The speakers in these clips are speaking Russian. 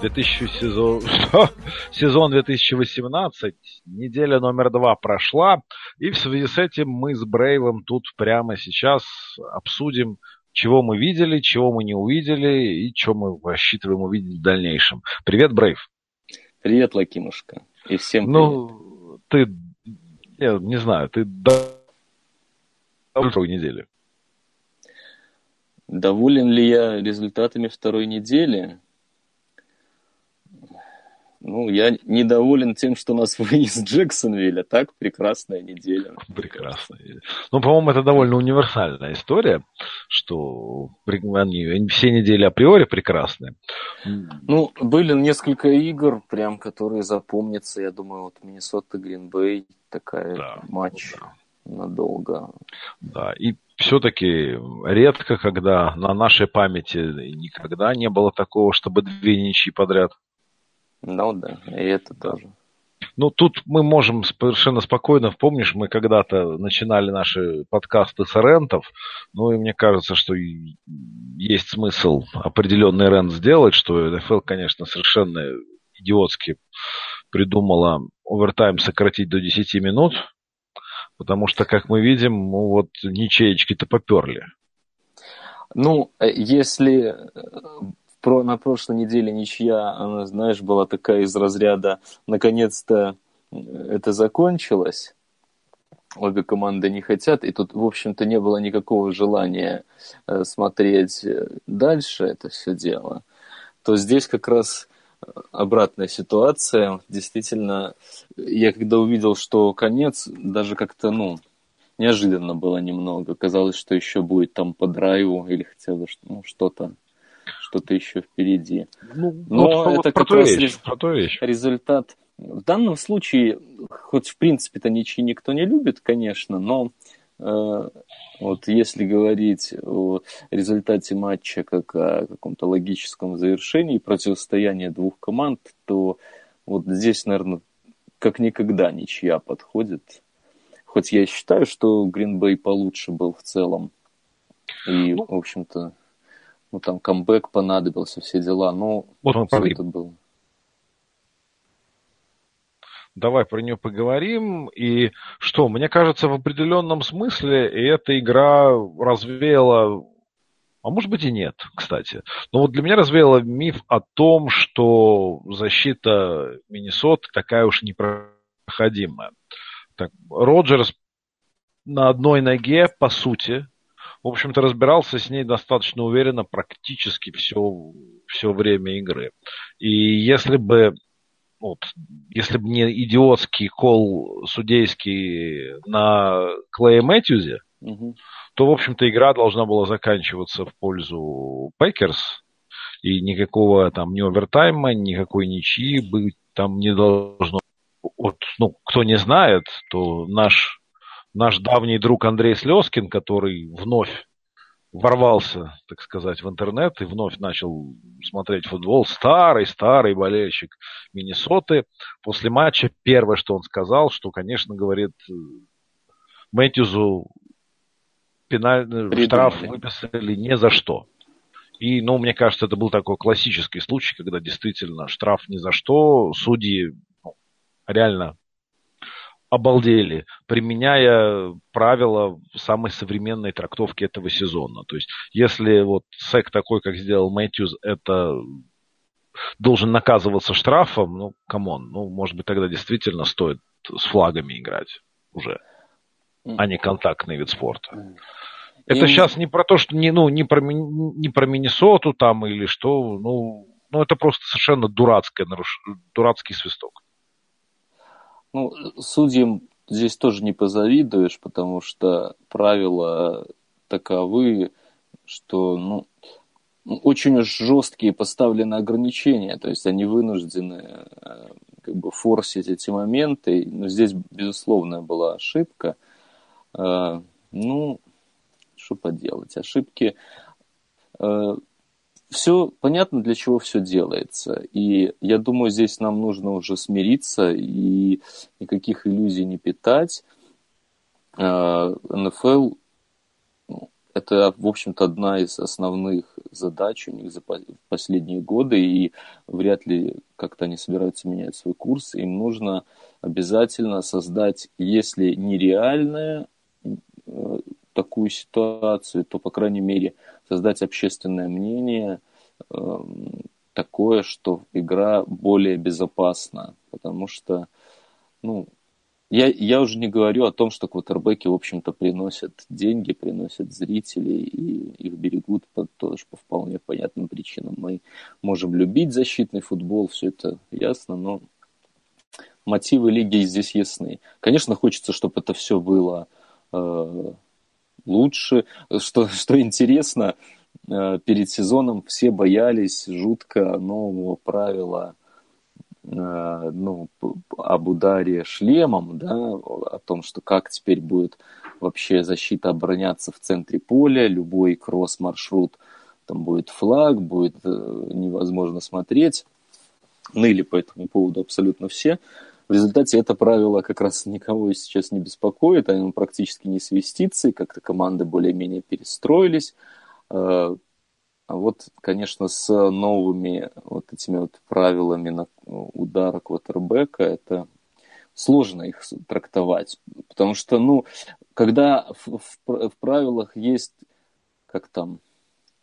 2000 сезон, сезон 2018, неделя номер два прошла, и в связи с этим мы с Брейвом тут прямо сейчас обсудим, чего мы видели, чего мы не увидели и что мы рассчитываем увидеть в дальнейшем. Привет, Брейв! Привет, Лакимушка! И всем привет! Ну, ты, я не знаю, ты до второй недели. Доволен ли я результатами второй недели? Ну, я недоволен тем, что нас вынес Джексонвилля. Так, прекрасная неделя. Прекрасно. Ну, по-моему, это довольно универсальная история, что они, они все недели априори прекрасны. Ну, были несколько игр, прям, которые запомнятся. Я думаю, вот Миннесота, Гринбей, такая Да, матч да. надолго. Да, и все-таки редко, когда на нашей памяти никогда не было такого, чтобы две ничьи подряд. Ну да, и это тоже. Ну, тут мы можем совершенно спокойно, помнишь, мы когда-то начинали наши подкасты с рентов, ну, и мне кажется, что есть смысл определенный рент сделать, что НФЛ, конечно, совершенно идиотски придумала овертайм сократить до 10 минут, потому что, как мы видим, ну, вот ничеечки-то поперли. Ну, э, если э, про, на прошлой неделе ничья, она, знаешь, была такая из разряда, наконец-то это закончилось, обе команды не хотят, и тут, в общем-то, не было никакого желания э, смотреть э, дальше это все дело, то здесь как раз э, обратная ситуация. Действительно, я когда увидел, что конец, даже как-то, ну, неожиданно было немного. Казалось, что еще будет там по драйву или хотя бы ну, что-то что-то еще впереди. Ну, Но вот это про как раз вещь, рез- результат. В данном случае, хоть в принципе-то ничьи никто не любит, конечно, но э, вот если говорить о результате матча как о каком-то логическом завершении противостояния двух команд, то вот здесь, наверное, как никогда ничья подходит. Хоть я и считаю, что Гринбей получше был в целом. И, Ну. в общем-то, ну там камбэк понадобился, все дела, но Вот всё про- это было. Давай про нее поговорим. И что, мне кажется, в определенном смысле эта игра развеяла, а может быть и нет, кстати. Но вот для меня развеяла миф о том, что защита Миннесоты такая уж непроходимая. Так, Роджерс на одной ноге, по сути, в общем-то, разбирался с ней достаточно уверенно практически все, все время игры. И если бы вот, если бы не идиотский кол судейский на Клее Мэтьюзе, Мгм. то, в общем-то, игра должна была заканчиваться в пользу Packers. И никакого там ни овертайма, никакой ничьи быть там не должно. Вот, ну, кто не знает, то наш, наш давний друг Андрей Слезкин, который вновь ворвался, так сказать, в интернет и вновь начал смотреть футбол, старый-старый болельщик Миннесоты. После матча первое, что он сказал, что, конечно, говорит, э, Мэтьюзу пеналь... Придумали. штраф выписали ни за что. И, ну, мне кажется, это был такой классический случай, когда действительно штраф ни за что, судьи ну, реально обалдели, применяя правила самой современной трактовки этого сезона. То есть, если вот sack такой, как сделал Мэтьюз, это должен наказываться штрафом, ну, come on, ну, может быть, тогда действительно стоит с флагами играть уже, а не контактный вид спорта. Это И- сейчас не про то, что не, ну, не про, не про Миннесоту там или что, ну, ну это просто совершенно дурацкое наруш... дурацкий свисток. Ну, судьям здесь тоже не позавидуешь, потому что правила таковы, что ну, очень уж жесткие поставлены ограничения, то есть они вынуждены э, как бы форсить эти моменты. Но здесь, безусловно, была ошибка. Э, ну, что поделать, ошибки... Все понятно, для чего все делается. И я думаю, здесь нам нужно уже смириться и никаких иллюзий не питать. Э, НФЛ ну, это, в общем-то, одна из основных задач у них за последние годы, и вряд ли как-то они собираются менять свой курс. Им нужно обязательно создать, если нереальное, э, такую ситуацию, то, по крайней мере, создать общественное мнение э, такое, что игра более безопасна. Потому что, ну, я, я уже не говорю о том, что квотербеки, в общем-то, приносят деньги, приносят зрителей, и их берегут по, тоже по вполне понятным причинам. Мы можем любить защитный футбол, все это ясно, но мотивы лиги здесь ясны. Конечно, хочется, чтобы это все было э, лучше. Что, что интересно, э, перед сезоном все боялись жутко нового правила Э, ну, об ударе шлемом, да, о том, что как теперь будет вообще защита обороняться в центре поля, любой кросс-маршрут, там будет флаг, будет э, невозможно смотреть. Ныли по этому поводу абсолютно все. В результате это правило как раз никого сейчас не беспокоит, оно практически не свистится, и как-то команды более-менее перестроились. Э, а вот, конечно, с новыми вот этими вот правилами на удара квотербека, это сложно их трактовать. Потому что, ну, когда в, в, в правилах есть, как там,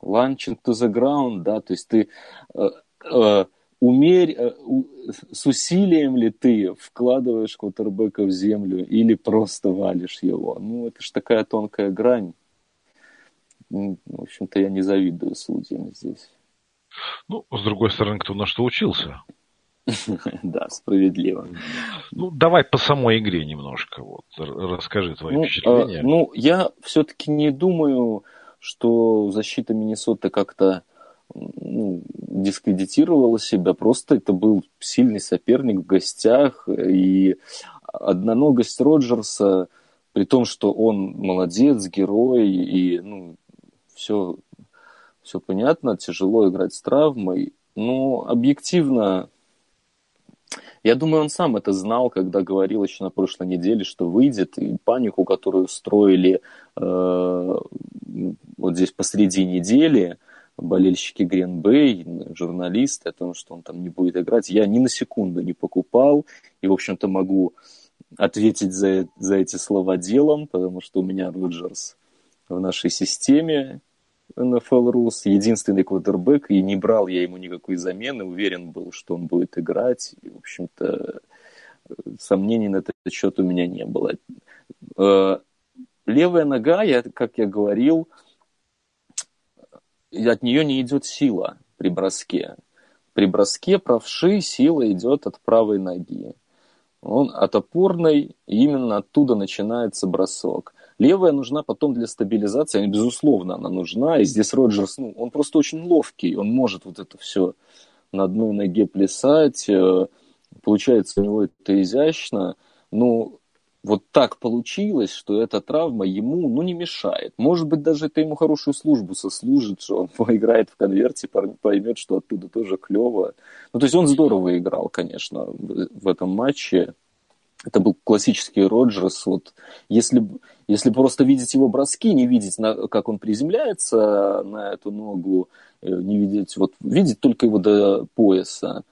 launching to the ground, да, то есть ты э, э, умерь, э, с усилием ли ты вкладываешь квотербека в землю или просто валишь его. Ну, это же такая тонкая грань. Ну, в общем-то, я не завидую судьям здесь. Ну, с другой стороны, кто на что учился. Да, справедливо. Ну, давай по самой игре немножко. Вот, расскажи твои ну, впечатления. А, ну, я все-таки не думаю, что защита Миннесоты как-то ну, дискредитировала себя. Просто это был сильный соперник в гостях. И одноногость Роджерса, при том, что он молодец, герой, и ну, все, все понятно, тяжело играть с травмой. Но объективно, я думаю, он сам это знал, когда говорил еще на прошлой неделе, что выйдет, и панику, которую устроили э, вот здесь посреди недели, болельщики Гринбей, журналисты, о том, что он там не будет играть, я ни на секунду не покупал, и, в общем-то, могу ответить за, за эти слова делом, потому что у меня Роджерс в нашей системе, NFL Рус, единственный квотербек, и не брал я ему никакой замены, уверен был, что он будет играть. И, в общем-то, сомнений на этот счет у меня не было. Э, левая нога, я, как я говорил, от нее не идет сила при броске. При броске правши сила идет от правой ноги. Он от опорной, и именно оттуда начинается бросок. Левая нужна потом для стабилизации, безусловно, она нужна. И здесь Роджерс, ну, он просто очень ловкий, он может вот это все на одной ноге плясать. Э, получается у него это изящно. Ну, вот так получилось, что эта травма ему, ну, не мешает. Может быть, даже это ему хорошую службу сослужит, что он поиграет в конверте, поймет, что оттуда тоже клево. Ну, то есть он здорово играл, конечно, в этом матче. Это был классический Роджерс. Вот если, если просто видеть его броски, не видеть, на, как он приземляется на эту ногу, э, не видеть, вот видеть только его до пояса,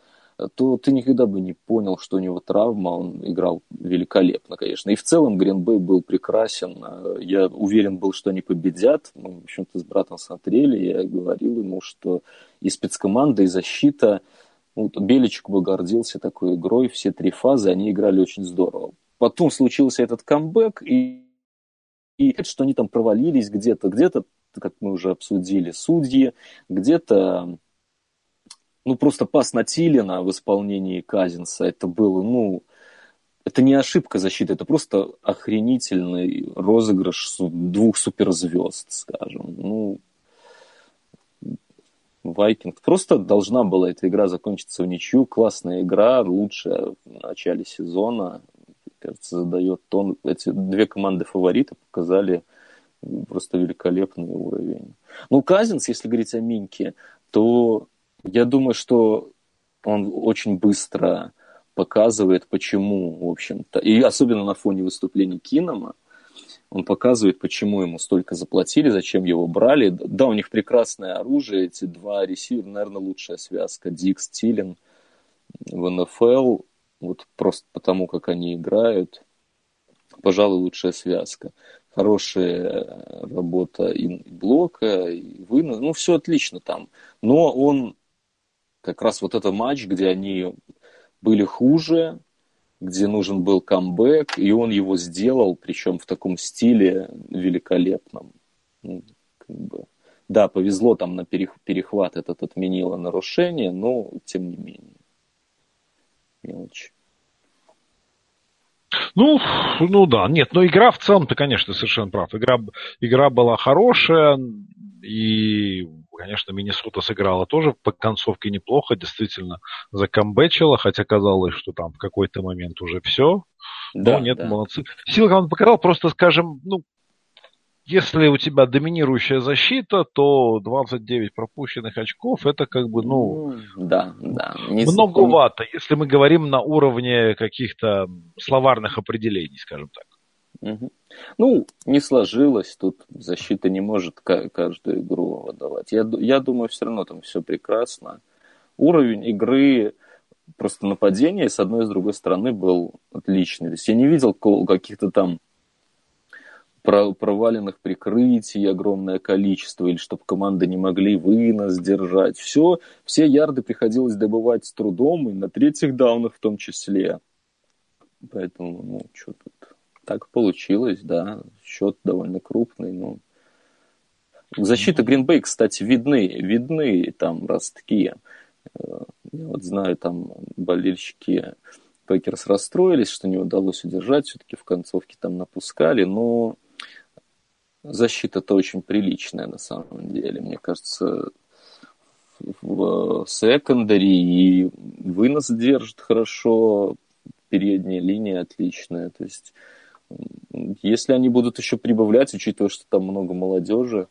то ты никогда бы не понял, что у него травма. Он играл великолепно, конечно. И в целом Гринбей был прекрасен. Я уверен был, что они победят. Мы, в общем-то, с братом смотрели. Я говорил ему, что и спецкоманда, и защита – вот Беличек бы гордился такой игрой, все три фазы, они играли очень здорово. Потом случился этот камбэк, и, и что они там провалились где-то, где-то, как мы уже обсудили, судьи, где-то ну, просто пас на Тилина в исполнении Казинса, это было, ну, это не ошибка защиты, это просто охренительный розыгрыш двух суперзвезд, скажем. Ну, Вайкинг. Просто должна была эта игра закончиться в ничью. Классная игра, лучшая в начале сезона. Кажется, задает тон. Эти две команды фаворита показали просто великолепный уровень. Ну, Казинс, если говорить о Минке, то я думаю, что он очень быстро показывает, почему, в общем-то, и особенно на фоне выступлений Кинома, он показывает, почему ему столько заплатили, зачем его брали. Да, у них прекрасное оружие, эти два ресивера, наверное, лучшая связка. Дикс, Тилин в НФЛ, вот просто потому, как они играют, пожалуй, лучшая связка. Хорошая работа и блока, и вынос, ну, все отлично там. Но он, как раз вот этот матч, где они были хуже, где нужен был камбэк, и он его сделал, причем в таком стиле великолепном. Ну, как бы, да, повезло там на перехват этот отменило нарушение, но тем не менее. Мелочь. Ну, ну да, нет, но игра в целом, ты, конечно, совершенно прав. Игра, игра была хорошая, и Конечно, Миннесота сыграла тоже по концовке неплохо, действительно закомбечила, хотя казалось, что там в какой-то момент уже все. Да, Но нет, да. молодцы. Силка он показал, просто скажем, ну, если у тебя доминирующая защита, то 29 пропущенных очков это как бы, ну, да, да. Не многовато, если мы говорим на уровне каких-то словарных определений, скажем так. Ну, не сложилось, тут защита не может каждую игру выдавать. Я, я думаю, все равно там все прекрасно. Уровень игры, просто нападения с одной и с другой стороны был отличный. То есть я не видел каких-то там проваленных прикрытий огромное количество, или чтобы команды не могли вынос держать. Все, все ярды приходилось добывать с трудом, и на третьих даунах в том числе. Поэтому, ну, что тут так получилось, да. Счет довольно крупный, ну. Защита Гринбей, кстати, видны, видны там ростки. Э, я вот знаю, там болельщики Packers расстроились, что не удалось удержать, все-таки в концовке там напускали, но защита-то очень приличная на самом деле. Мне кажется, в secondary и вынос держит хорошо, передняя линия отличная. То есть если они будут еще прибавлять, учитывая, что там много молодежи,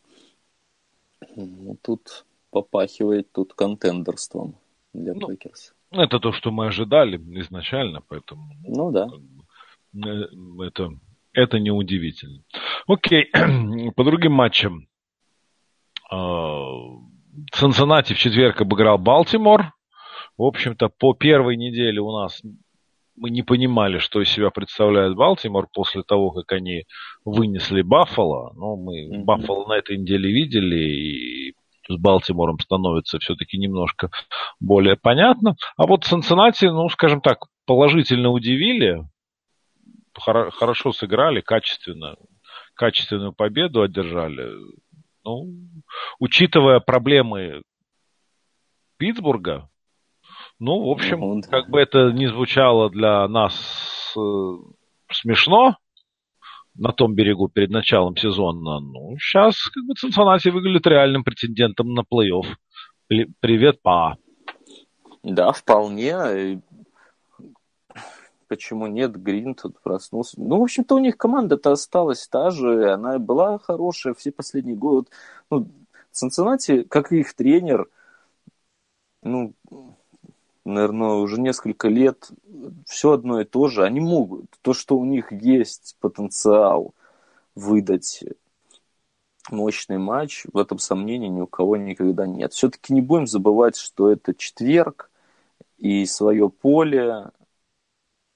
ну, тут попахивает тут contender ством для ну, Packers. Это то, что мы ожидали изначально, поэтому... Ну да. Э, это, это неудивительно. Окей, по другим матчам. Цинциннати в четверг обыграл Балтимор. В общем-то, по первой неделе у нас мы не понимали, что из себя представляет Балтимор после того, как они вынесли Баффало. Но мы mm-hmm. Баффало на этой неделе видели, и с Балтимором становится все-таки немножко более понятно. А вот Цинциннати, ну, скажем так, положительно удивили, Хор- хорошо сыграли, качественно, качественную победу одержали. Ну, учитывая проблемы Питтсбурга, ну, в общем, ну, да. как бы это не звучало для нас э, смешно на том берегу перед началом сезона, ну, сейчас как бы Цинциннати выглядит реальным претендентом на плей-офф. Привет, па. Да, вполне. Почему нет? Грин тут проснулся. Ну, в общем-то, у них команда-то осталась та же. Она была хорошая все последние годы. Ну, Цинциннати, как и их тренер, ну, наверное, уже несколько лет все одно и то же. Они могут. То, что у них есть потенциал выдать мощный матч, в этом сомнений ни у кого никогда нет. Все-таки не будем забывать, что это четверг, и свое поле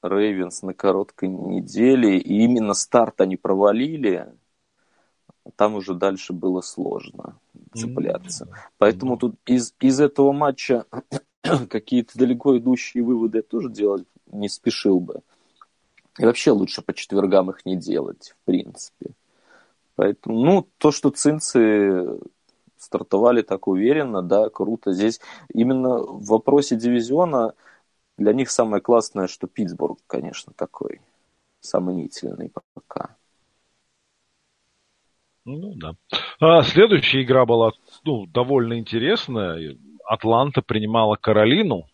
Рейвенс на короткой неделе, и именно старт они провалили, там уже дальше было сложно цепляться. Mm-hmm. Поэтому тут из, из этого матча какие-то далеко идущие выводы я тоже делать не спешил бы. И вообще лучше по четвергам их не делать, в принципе. Поэтому, ну, то, что цинцы стартовали так уверенно, да, круто. Здесь именно в вопросе дивизиона для них самое классное, что Питтсбург, конечно, такой сомнительный пока. Ну да. А следующая игра была ну, довольно интересная. Атланта принимала Каролину.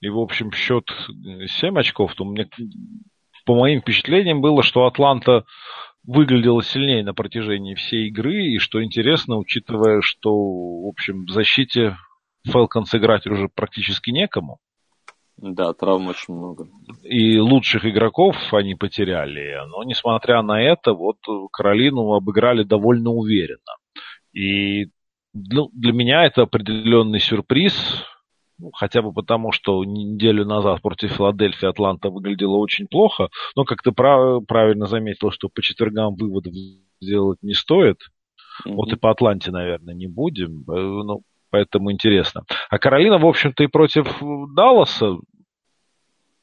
И, в общем, счет 7 очков. То мне, по моим впечатлениям было, что Атланта выглядела сильнее на протяжении всей игры. И что интересно, учитывая, что, в общем, в защите Falcons играть уже практически некому. Да, травм очень много. И лучших игроков они потеряли. Но, несмотря на это, вот Каролину обыграли довольно уверенно. И ну, для меня это определенный сюрприз, ну, хотя бы потому, что неделю назад против Филадельфии Атланта выглядела очень плохо, но как ты прав, правильно заметил, что по четвергам выводов сделать не стоит. Mm-hmm. Вот и по Атланте, наверное, не будем. Э, ну, поэтому интересно. А Каролина, в общем-то, и против Далласа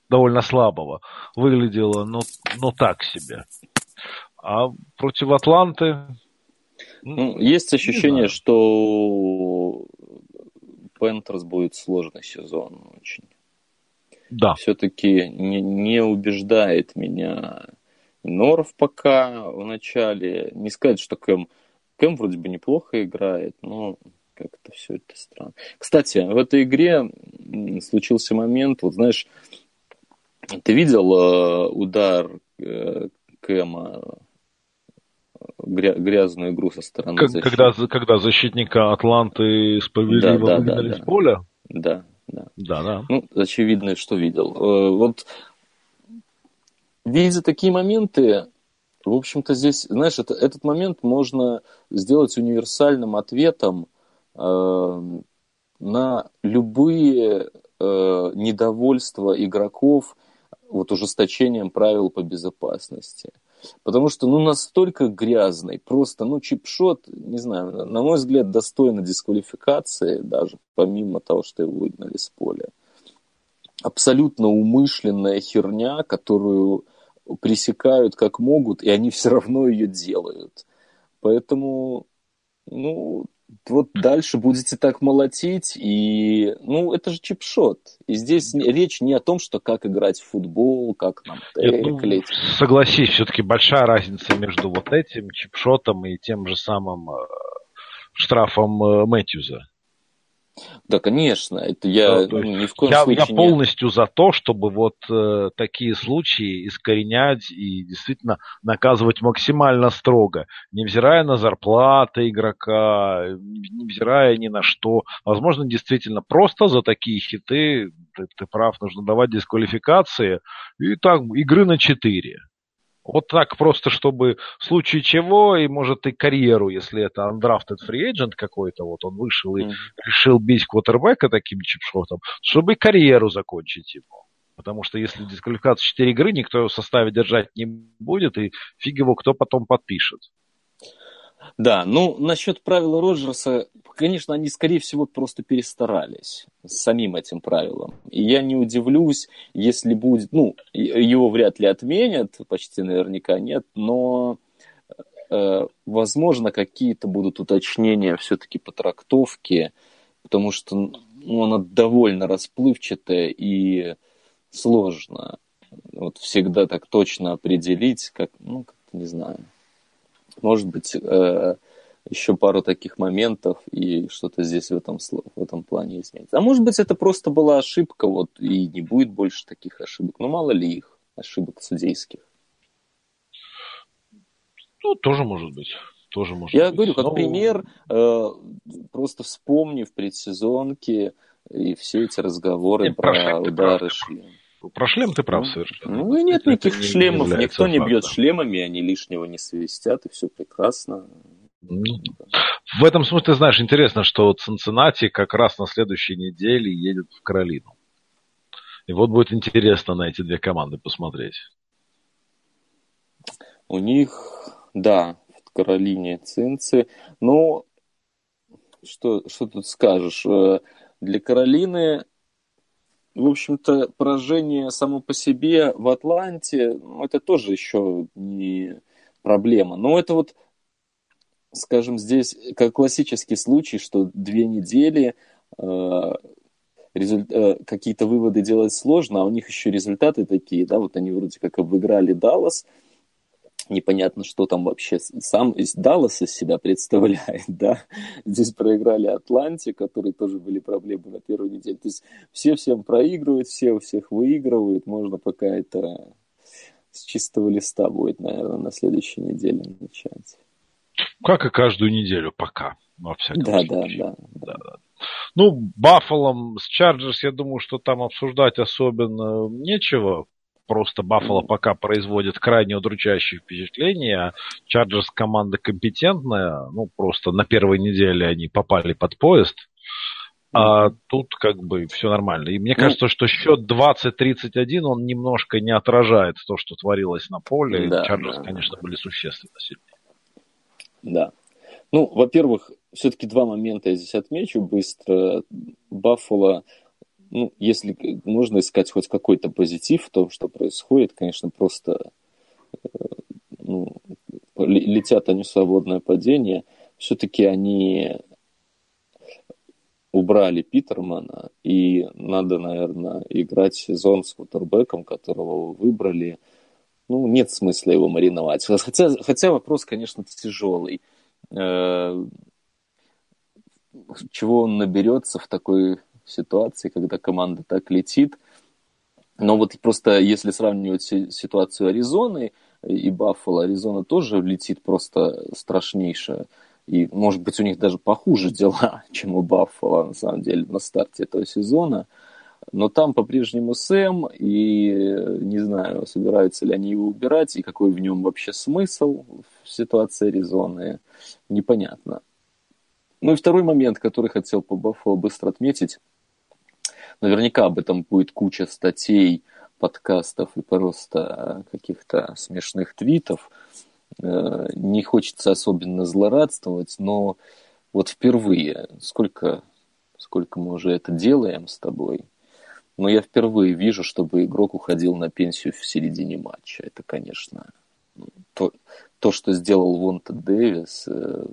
довольно слабого выглядела, ну, ну так себе. А против Атланты... Ну, есть ощущение, что Пентерс будет сложный сезон очень. Да. Все-таки не, не убеждает меня Норов пока в начале. Не сказать, что Кэм, Кэм вроде бы неплохо играет, но как-то все это странно. Кстати, в этой игре случился момент, вот знаешь, ты видел э, удар э, Кэма, грязную игру со стороны как, когда, когда защитника Атланты справедливо да, да, выгнали да, да. с поля? Да, да. Да, да. Ну, очевидно, что видел. Э, вот видя такие моменты, в общем-то, здесь, знаешь, это, этот момент можно сделать универсальным ответом э, на любые э, недовольства игроков вот ужесточением правил по безопасности. Потому что, ну, настолько грязный, просто, ну, чипшот, не знаю, на мой взгляд, достойно дисквалификации, даже помимо того, что его выгнали с поля. Абсолютно умышленная херня, которую пресекают как могут, и они все равно ее делают. Поэтому, ну, вот дальше будете так молотить, и, ну, это же чипшот. И здесь речь не о том, что как играть в футбол, как нам теклить. Ну, согласись, все-таки большая разница между вот этим чипшотом и тем же самым э, штрафом э, Мэтьюза. Да, конечно, это я да, ни в коем я, случае Я полностью не... за то, чтобы вот э, такие случаи искоренять и действительно наказывать максимально строго, невзирая на зарплаты игрока, невзирая ни на что. Возможно, действительно, просто за такие хиты, ты, ты прав, нужно давать дисквалификации, и так, игры на 4. Вот так просто, чтобы в случае чего, и может и карьеру, если это undrafted free agent какой-то, вот он вышел и mm. решил бить квотербека таким чипшотом, чтобы и карьеру закончить его. Потому что если дисквалификация 4 игры, никто его в составе держать не будет, и фиг его кто потом подпишет. Да, ну, насчет правила Роджерса, конечно, они, скорее всего, просто перестарались с самим этим правилом. И я не удивлюсь, если будет, ну, его вряд ли отменят, почти наверняка нет, но, э, возможно, какие-то будут уточнения все-таки по трактовке, потому что ну, она довольно расплывчатая и сложно вот всегда так точно определить, как, ну, как не знаю. Может быть, э, еще пару таких моментов, и что-то здесь в этом, в этом плане изменится. А может быть, это просто была ошибка, вот, и не будет больше таких ошибок. Ну, мало ли их, ошибок судейских. Ну, тоже может быть. Тоже может Я быть. говорю, как Но... пример, э, просто вспомни в предсезонке и все эти разговоры Нет, про удары шлем. Про шлем ты прав совершенно. Ну и нет никаких шлемов, не никто не бьет шлемами, они лишнего не свистят, и все прекрасно. Ну, в этом смысле, знаешь, интересно, что вот Цинциннати как раз на следующей неделе едет в Каролину. И вот будет интересно на эти две команды посмотреть. У них, да, в Каролине Цинцы. Но что, что тут скажешь? Э, для Каролины в общем-то, поражение само по себе в Атланте, ну, это тоже еще не проблема. Но это вот, скажем, здесь как классический случай, что две недели э, результ... э, какие-то выводы делать сложно, а у них еще результаты такие, да, вот они вроде как обыграли Даллас, непонятно, что там вообще сам Даллас из себя представляет, да. Здесь проиграли Атланте, которые тоже были проблемы на первой неделе. То есть все всем проигрывают, все у всех выигрывают. Можно пока это с чистого листа будет, наверное, на следующей неделе начать. Как и каждую неделю пока, во всяком да, случае. Да, да, да. Ну, Баффалом с Чарджерс, я думаю, что там обсуждать особенно нечего. Просто Баффало пока производит крайне удручающее впечатление. А Чарджерс команда компетентная. Ну, просто на первой неделе они попали под поезд. А тут как бы все нормально. И мне ну, кажется, что счет 20-31, он немножко не отражает то, что творилось на поле. Да, Чарджерс, да. конечно, были существенно сильнее. Да. Ну, во-первых, все-таки два момента я здесь отмечу быстро. Баффало, ну, если нужно искать хоть какой-то позитив в том, что происходит, конечно, просто э, ну, летят они в свободное падение. Все-таки они убрали Питермана, и надо, наверное, играть сезон с кутербеком, которого вы выбрали. Ну, нет смысла его мариновать. Хотя, хотя вопрос, конечно, тяжелый. Э, чего он наберется в такой ситуации, когда команда так летит. Но вот просто если сравнивать ситуацию Аризоны и Баффало, Аризона тоже летит просто страшнейшая. И, может быть, у них даже похуже дела, чем у Баффала, на самом деле, на старте этого сезона. Но там по-прежнему Сэм, и не знаю, собираются ли они его убирать, и какой в нем вообще смысл в ситуации Аризоны, непонятно. Ну и второй момент, который хотел по Баффало быстро отметить. Наверняка об этом будет куча статей, подкастов и просто каких-то смешных твитов. Э, не хочется особенно злорадствовать, но вот впервые, сколько, сколько мы уже это делаем с тобой, но я впервые вижу, чтобы игрок уходил на пенсию в середине матча. Это, конечно, то, то что сделал Вонта Дэвис, э,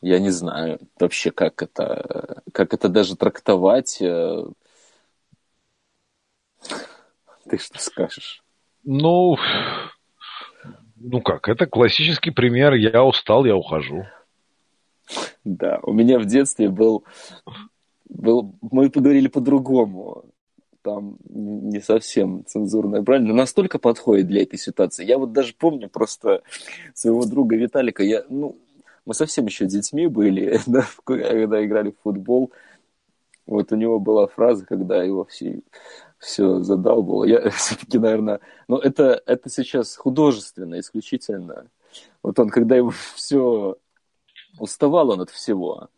я не знаю вообще, как это, как это даже трактовать. Э. Ты что скажешь? Ну, ну как, это классический пример. Я устал, я ухожу. Да, у меня в детстве был, был мы поговорили по-другому. Там не совсем цензурная брань, но настолько подходит для этой ситуации. Я вот даже помню просто своего друга Виталика. Я, ну, мы совсем еще детьми были, да, когда играли в футбол. Вот у него была фраза, когда его все все задалбывало. Я все-таки, наверное, ну это, это сейчас художественно исключительно. Вот он, когда его все уставал он от всего,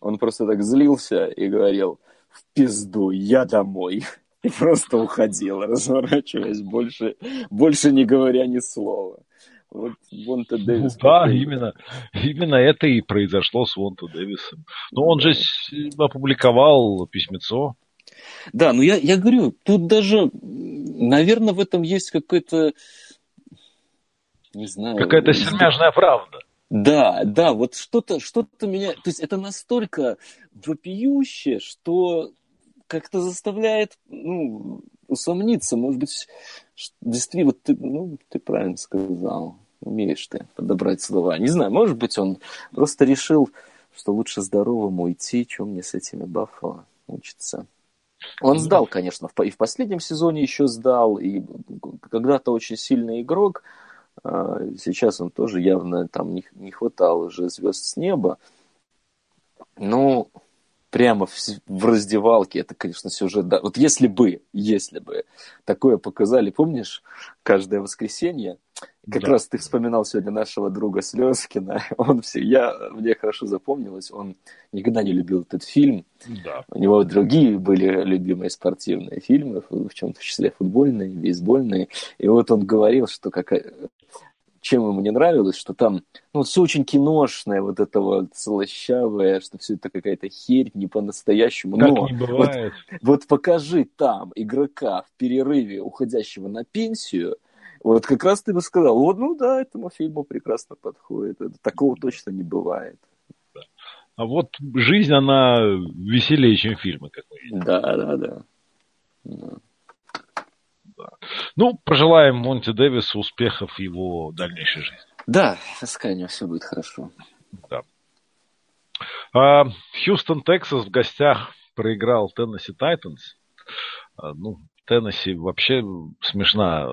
он просто так злился и говорил, в пизду, я домой. И просто уходил, разворачиваясь, больше, больше не говоря ни слова. Вот Вонта Дэвис. Ну, да, именно, именно это и произошло с Вонта Дэвисом. Но он же опубликовал письмецо да, ну я, я говорю, тут даже, наверное, в этом есть какой-то, не знаю... Какая-то сермяжная правда. Да, да, вот что-то, что-то меня... То есть это настолько вопиюще, что как-то заставляет, ну, усомниться. Может быть, действительно, вот ты, ну, ты правильно сказал. Умеешь ты подобрать слова. Не знаю, может быть, он просто решил, что лучше здоровому уйти, чем мне с этими Баффало учиться. Он сдал, конечно, и в последнем сезоне еще сдал, и когда-то очень сильный игрок. А, сейчас он тоже явно там не, не хватало уже звезд с неба. Но прямо в, в раздевалке, это, конечно, сюжет. Да. Вот если бы, если бы такое показали, помнишь, каждое воскресенье, как да. раз ты вспоминал сегодня нашего друга Слезкина. Он все, я, мне хорошо запомнилось, он никогда не любил этот фильм. Да. У него другие были любимые спортивные фильмы, в чем-то числе футбольные, бейсбольные. И вот он говорил, что как, чем ему не нравилось, что там ну, все очень киношное, вот это вот слащавое, что все это какая-то херь не по-настоящему. Как Но не бывает. Вот, вот покажи там игрока в перерыве, уходящего на пенсию – вот как раз ты бы сказал, вот, ну да, этому фильму прекрасно подходит. Такого точно не бывает. А вот жизнь, она веселее, чем фильмы, как мы видим. Да, да, да. да. Да. Ну, пожелаем Монти Дэвису успехов в его дальнейшей жизни. Да, пускай у него все будет хорошо. Да. А, Хьюстон, Тексас в гостях проиграл Теннесси Тайтанс. А, ну, Теннесси вообще смешная,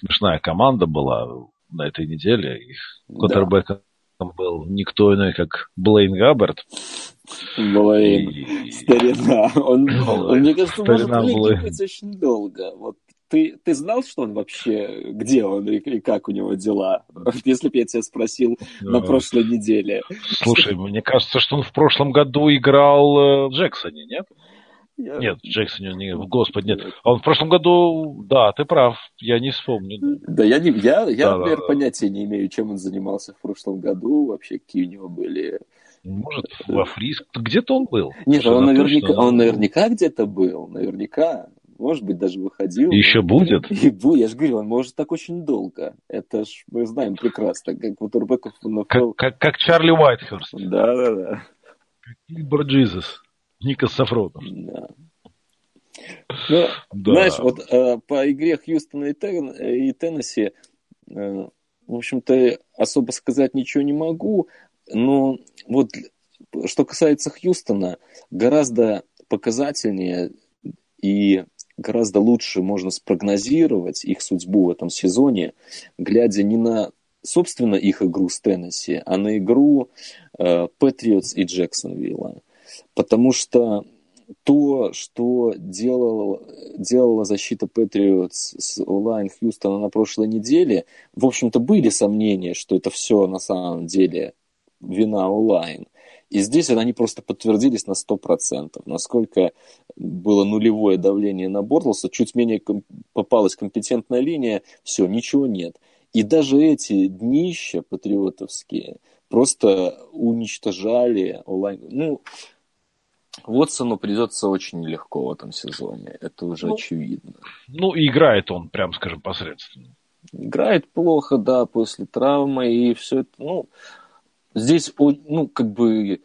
смешная команда была на этой неделе. Их да. был никто иной, как Блейн Габбард. Блейн, и... старина. Он, он, мне кажется, старина может быть очень долго. Вот ты, ты знал, что он вообще, где он и, и как у него дела? Если бы я тебя спросил на прошлой неделе. Слушай, мне кажется, что он в прошлом году играл э, в Джексоне, нет? Я... Нет, Джексон, не, господи, нет. Он в прошлом году, да, ты прав, я не вспомню. Да, я, не, я, я да, например, да, понятия не имею, чем он занимался в прошлом году, вообще какие у него были... Может, во Фриск, где-то он был. Нет, он наверняка, точно... он наверняка где-то был, наверняка. Может быть, даже выходил. Еще будет? И я же говорю, он может так очень долго. Это ж мы знаем прекрасно, как вот Урбеков Как, как, как Чарли Уайтхерст. Да, да, да. Как Джизес. Ника Сафронов. Да. Ну, да. знаешь, вот э, по игре Хьюстона и, Тен, и Теннесси, э, в общем-то, особо сказать ничего не могу, но вот что касается Хьюстона, гораздо показательнее и гораздо лучше можно спрогнозировать их судьбу в этом сезоне, глядя не на, собственно, их игру с Теннесси, а на игру э, Патриотс и Джексонвилла. Потому что то, что делала, делала защита Патриотс с онлайн Хьюстона на прошлой неделе, в общем-то, были сомнения, что это все на самом деле вина онлайн. И здесь они просто подтвердились на 100%. Насколько было нулевое давление на Бортлса, чуть менее попалась компетентная линия, все, ничего нет. И даже эти днища патриотовские просто уничтожали онлайн. Ну, Вотсону придется очень легко в этом сезоне. Это уже ну, очевидно. Ну, и играет он, прям скажем, посредственно. Играет плохо, да, после травмы, и все это, ну, здесь, ну, как бы,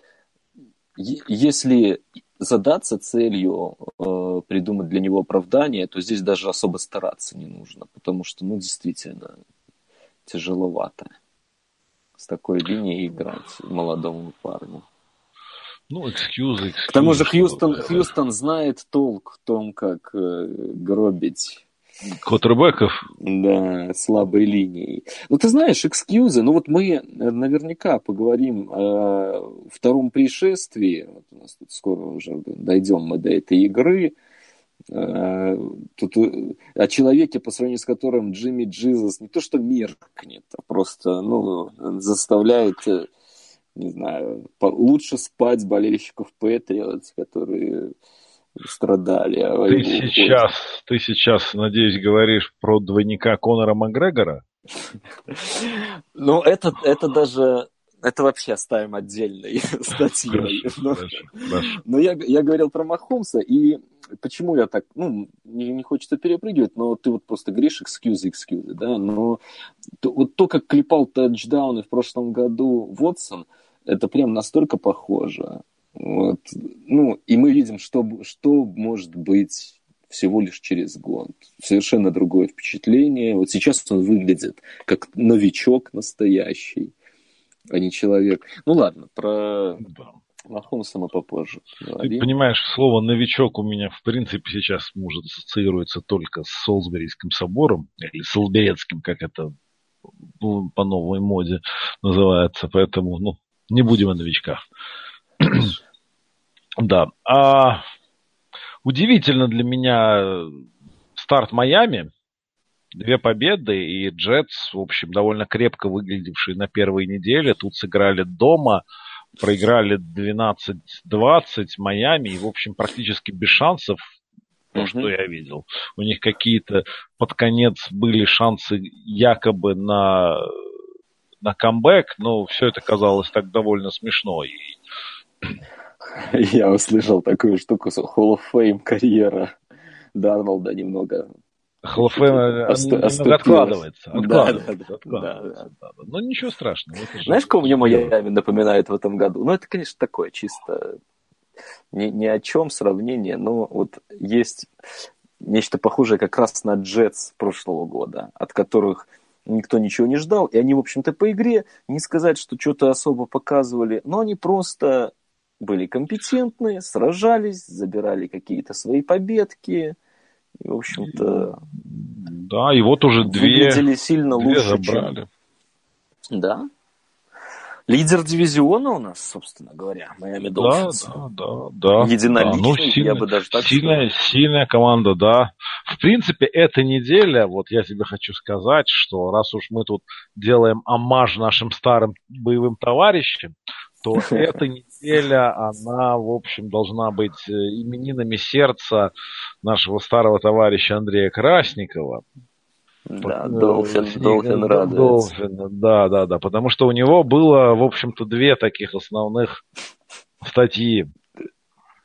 если задаться целью э, придумать для него оправдание, то здесь даже особо стараться не нужно, потому что, ну, действительно, тяжеловато с такой линией играть молодому парню. Ну, экскьюзы, экскьюзы. К тому же Хьюстон, Хьюстон знает толк в том, как э, гробить Квотербеков? Да, слабой линией. Ну, ты знаешь, экскьюзы, ну вот мы наверняка поговорим о втором пришествии. Вот у нас тут скоро уже дойдем мы до этой игры. Э, тут э, о человеке, по сравнению с которым Джимми Джизус не то что меркнет, а просто ну, заставляет не знаю, лучше спать болельщиков Патриотс, которые страдали. А ты сейчас, ты сейчас, надеюсь, говоришь про двойника Конора Макгрегора? Ну, это, это даже это вообще оставим отдельной статьей. Но, но я, я говорил про Махомса, и почему я так, ну, не, не хочется перепрыгивать, но ты вот просто говоришь экскьюзы, экскьюзы, да, но то, вот то, как клепал тачдауны в прошлом году Вотсон, это прям настолько похоже. Вот. Ну, и мы видим, что, что может быть всего лишь через год. Совершенно другое впечатление. Вот сейчас он выглядит как новичок настоящий, а не человек. Ну ладно, про да. Махомса мы попозже говорим. Ты понимаешь, слово «новичок» у меня в принципе сейчас может ассоциируется только с Солсберийским собором, или Солберецким, как это по новой моде называется. Поэтому, ну, не будем о новичках. да. А, удивительно для меня старт Майами. Две победы, и Джетс, в общем, довольно крепко выглядевшие на первой неделе. Тут сыграли дома, проиграли 12-20 Майами, и, в общем, практически без шансов то, mm-hmm. что я видел. У них какие-то под конец были шансы якобы на на камбэк, но все это казалось так довольно смешно. И... Я услышал такую штуку, Hall of Fame карьера Дарнолда немного Hall of Fame Ост... откладывается. Откладывается, да, откладывается. Да. Да, Но ничего страшного. Знаешь, кого мне Майами напоминает в этом году? Ну, это, конечно, такое чисто ни, ни о чем сравнение, но вот есть нечто похожее как раз на Джетс прошлого года, от которых никто ничего не ждал, и они, в общем-то, по игре не сказать, что что-то особо показывали, но они просто были компетентны, сражались, забирали какие-то свои победки, и, в общем-то... Да, и вот уже две, сильно две лучше, забрали. Чем... Да, Лидер дивизиона у нас, собственно говоря, Майами Долфинс. Да, да, да. да Единоличный, да. Ну, сильная, я бы даже так сильная, сказал. сильная команда, да. В принципе, эта неделя, вот я тебе хочу сказать, что раз уж мы тут делаем амаж нашим старым боевым товарищам, то эта неделя, она, в общем, должна быть э, именинами сердца нашего старого товарища Андрея Красникова. Да, Долфин, Долфин радуется. Долфин, да, да, да, потому что у него было, в общем-то, две таких основных статьи,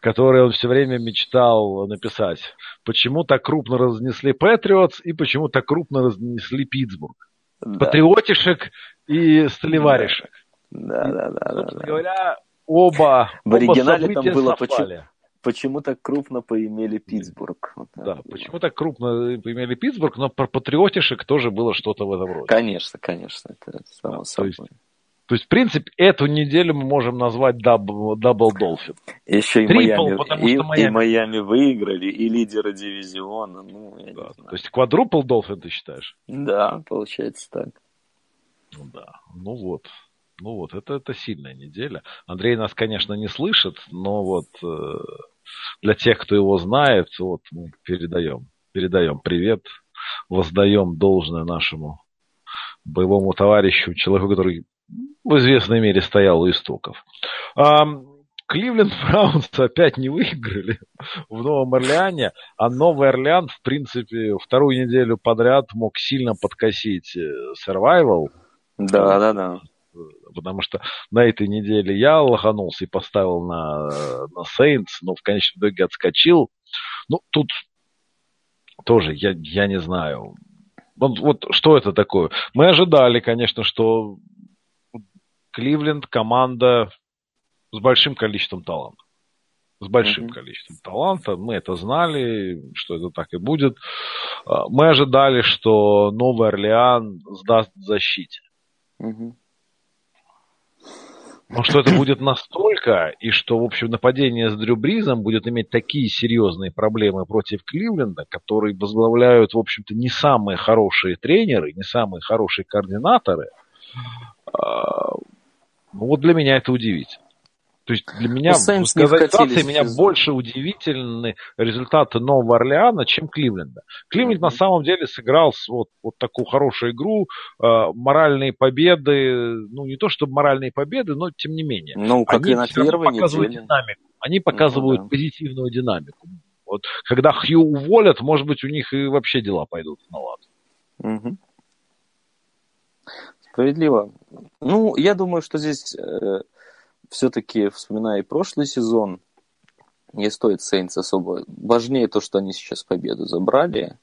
которые он все время мечтал написать. Почему так крупно разнесли Патриотс и почему так крупно разнесли Питтсбург. Да. Патриотишек и столеваришек. Да, да, да. да, да. говоря, оба В оригинале там было почему, почему так крупно поимели Питтсбург. Вот да, было. почему так крупно поимели Питтсбург, но про патриотишек тоже было что-то в этом роде. Конечно, конечно, это само да, собой. То есть, то есть, в принципе, эту неделю мы можем назвать double, double Dolphin. Еще и, Triple, Майами, и, Майами... и Майами выиграли, и лидеры дивизиона. Ну, я да. То есть quadruple Dolphin ты считаешь? Да, получается так. Ну да, ну вот. Ну вот, это, это сильная неделя. Андрей нас, конечно, не слышит, но вот э, для тех, кто его знает, вот мы передаем, передаем привет, воздаем должное нашему боевому товарищу, человеку, который в известной мере стоял у истоков. А, Кливленд Браунс опять не выиграли в Новом Орлеане, а Новый Орлеан, в принципе, вторую неделю подряд мог сильно подкосить э, Survival. Да, да, да потому что на этой неделе я лоханулся и поставил на, на Saints, но в конечном итоге отскочил. Ну, тут тоже, я, я не знаю. Вот, вот что это такое? Мы ожидали, конечно, что Кливленд команда с большим количеством таланта. С большим mm-hmm. количеством таланта. Мы это знали, что это так и будет. А, мы ожидали, что Новый Орлеан сдаст защите. Mm-hmm. Но что это будет настолько, и что, в общем, нападение с Дрю Бризом будет иметь такие серьезные проблемы против Кливленда, которые возглавляют, в общем-то, не самые хорошие тренеры, не самые хорошие координаторы, а, ну вот для меня это удивительно. То есть для меня ну, в меня больше удивительны результаты Нового Орлеана, чем Кливленда. Кливленд на самом деле сыграл вот, вот такую хорошую игру, э, моральные победы, ну не то чтобы моральные победы, но тем не менее. Ну, как они и на первой показывают неделе. динамику. Они показывают ну, да. позитивную динамику. Вот когда Хью уволят, может быть, у них и вообще дела пойдут на лад. Угу. Справедливо. Ну, я думаю, что здесь э, все-таки, вспоминая и прошлый сезон, не стоит Сейнс особо. Важнее то, что они сейчас победу забрали.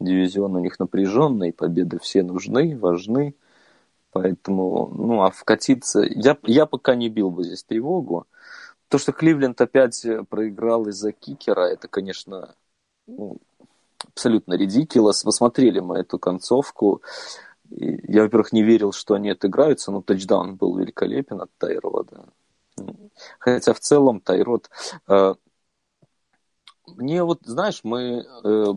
Дивизион у них напряженный, победы все нужны, важны. Поэтому, ну, а вкатиться... Я, я пока не бил бы здесь тревогу. То, что Кливленд опять проиграл из-за кикера, это, конечно, ну, абсолютно редикилос. Посмотрели мы эту концовку. Я, во-первых, не верил, что они отыграются, но тачдаун был великолепен от Тайрода. Хотя в целом Тайрот... Э, мне вот, знаешь, мы э,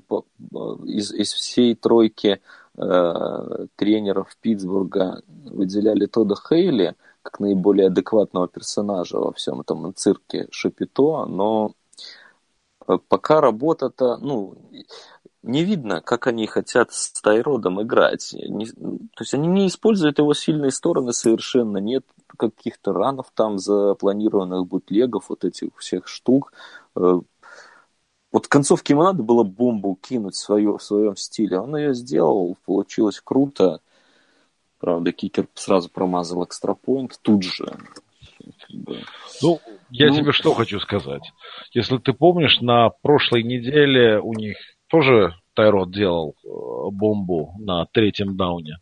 из, из всей тройки э, тренеров Питтсбурга выделяли Тода Хейли как наиболее адекватного персонажа во всем этом цирке Шапито, но пока работа-то, ну, не видно, как они хотят с Тайродом играть. Не, то есть они не используют его сильные стороны совершенно. Нет каких-то ранов там запланированных бутлегов, вот этих всех штук. Э, вот концовке ему надо было бомбу кинуть в, свое, в своем стиле. Он ее сделал, получилось круто. Правда, кикер сразу промазал экстрапоинт тут же. Ну, я ну... тебе что хочу сказать. Если ты помнишь, на прошлой неделе у них тоже Тайрот делал э, бомбу на третьем дауне.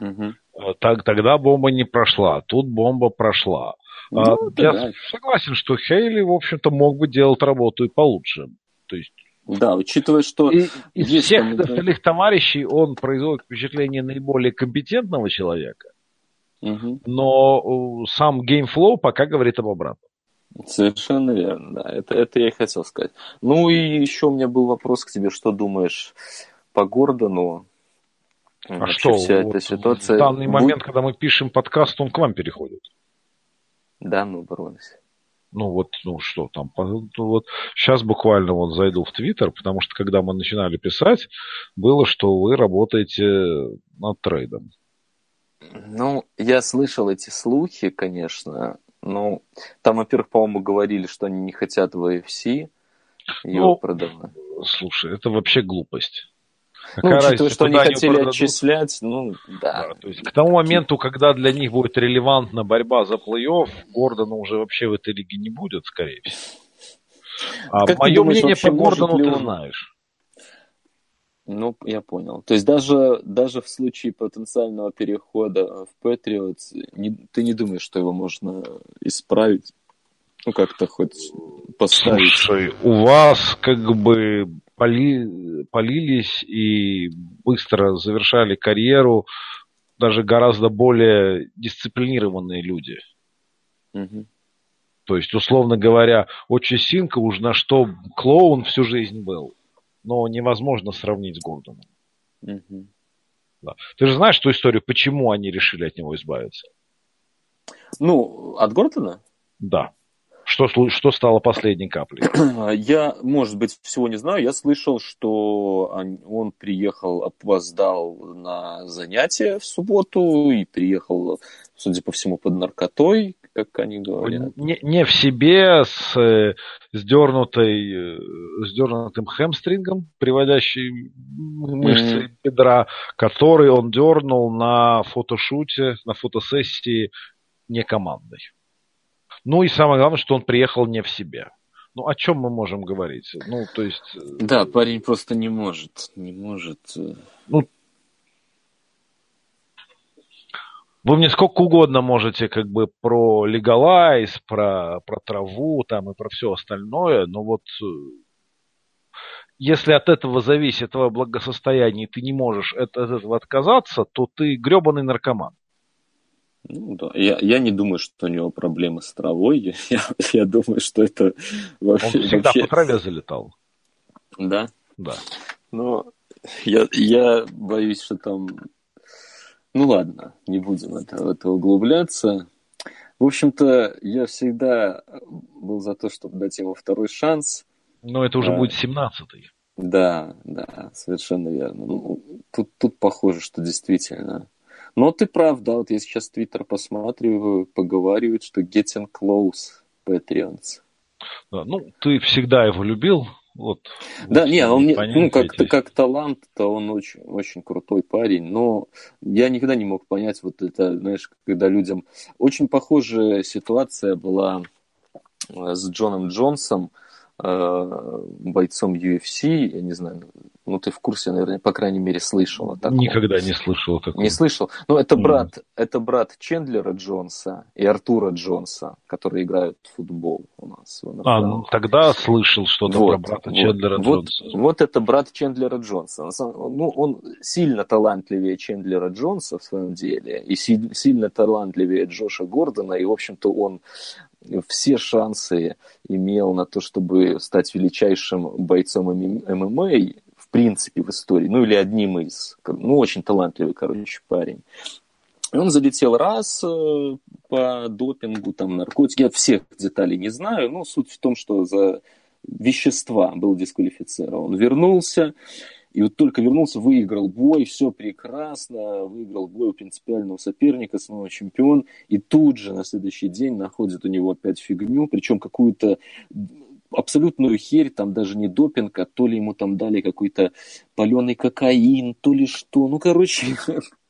Угу. Так, тогда бомба не прошла, тут бомба прошла. Ну, а, я да. согласен, что Хейли, в общем-то, мог бы делать работу и получше. То есть Да, учитывая, что... И из всех там... остальных товарищей он производит впечатление наиболее компетентного человека, угу. но сам game flow пока говорит об обратном. Совершенно верно, да. Это, это я и хотел сказать. Ну и еще у меня был вопрос к тебе, что думаешь по Гордону? А Вообще что, вся вот эта ситуация... В данный будет... момент, когда мы пишем подкаст, он к вам переходит. Да, ну, Бронс. Ну вот, ну что там, ну, вот сейчас буквально вот зайду в Твиттер, потому что когда мы начинали писать, было, что вы работаете над трейдом. Ну, я слышал эти слухи, конечно, ну, там, во-первых, по-моему, говорили, что они не хотят в AFC его ну, продавать. Слушай, это вообще глупость. Какая ну, учитывая, что они хотели они отчислять, ну, да. да. То есть к тому моменту, когда для них будет релевантна борьба за плей-офф, Гордона уже вообще в этой лиге не будет, скорее всего. А как мое думаешь, мнение по Гордону ты он... знаешь. Ну, я понял. То есть даже, даже в случае потенциального перехода в Patriots не, ты не думаешь, что его можно исправить? Ну, как-то хоть поставить? Слушай, у вас как бы поли, полились и быстро завершали карьеру даже гораздо более дисциплинированные люди. Угу. То есть, условно говоря, очень Синка уж на что клоун всю жизнь был но невозможно сравнить с Гордоном. Угу. Да. Ты же знаешь ту историю, почему они решили от него избавиться? Ну, от Гордона? Да. Что, что стало последней каплей? Я, может быть, всего не знаю. Я слышал, что он приехал, опоздал на занятия в субботу и приехал, судя по всему, под наркотой как они говорят. Не, не в себе, с э, сдернутой, э, сдернутым хэмстрингом, приводящей мышцы mm-hmm. бедра, который он дернул на фотошуте, на фотосессии не командой. Ну и самое главное, что он приехал не в себе. Ну, о чем мы можем говорить? Ну, то есть... Э, да, парень просто не может, не может. Ну, Вы мне сколько угодно можете как бы про легалайз, про, про траву там и про все остальное, но вот э, если от этого зависит твое благосостояние, и ты не можешь от, от этого отказаться, то ты гребаный наркоман. Ну да, я, я не думаю, что у него проблемы с травой. Я, я, я думаю, что это вообще... Он всегда вообще... по траве залетал. Да? Да. Но я, я боюсь, что там ну ладно, не будем в это, в это углубляться. В общем-то, я всегда был за то, чтобы дать ему второй шанс. Но это уже а, будет 17-й. Да, да, совершенно верно. Ну, тут, тут похоже, что действительно. Но ты прав, да, вот я сейчас Твиттер посматриваю, поговаривают, что getting close Patreons. Да, ну, ты всегда его любил, вот, да, не, он не, ну, как, как талант, то он очень, очень крутой парень, но я никогда не мог понять вот это, знаешь, когда людям... Очень похожая ситуация была э, с Джоном Джонсом, бойцом UFC, я не знаю, ну ты в курсе, наверное, по крайней мере, слышал о таком. Никогда не слышал о таком. Не слышал. Ну, это брат, mm. это брат Чендлера Джонса и Артура Джонса, которые играют в футбол у нас. А, ну тогда слышал что-то вот, про брата вот, Чендлера вот, Джонса. Вот это брат Чендлера Джонса. Ну, он сильно талантливее Чендлера Джонса в своем деле и сильно талантливее Джоша Гордона, и, в общем-то, он все шансы имел на то, чтобы стать величайшим бойцом ММА, в принципе, в истории, ну или одним из, ну очень талантливый, короче, парень. И он залетел раз э, по допингу, там, наркотики. Я всех деталей не знаю, но суть в том, что за вещества был дисквалифицирован. Вернулся, и вот только вернулся, выиграл бой, все прекрасно, выиграл бой у принципиального соперника, снова чемпион, и тут же на следующий день находит у него опять фигню, причем какую-то абсолютную херь, там даже не допинг, а то ли ему там дали какой-то паленый кокаин, то ли что. Ну, короче,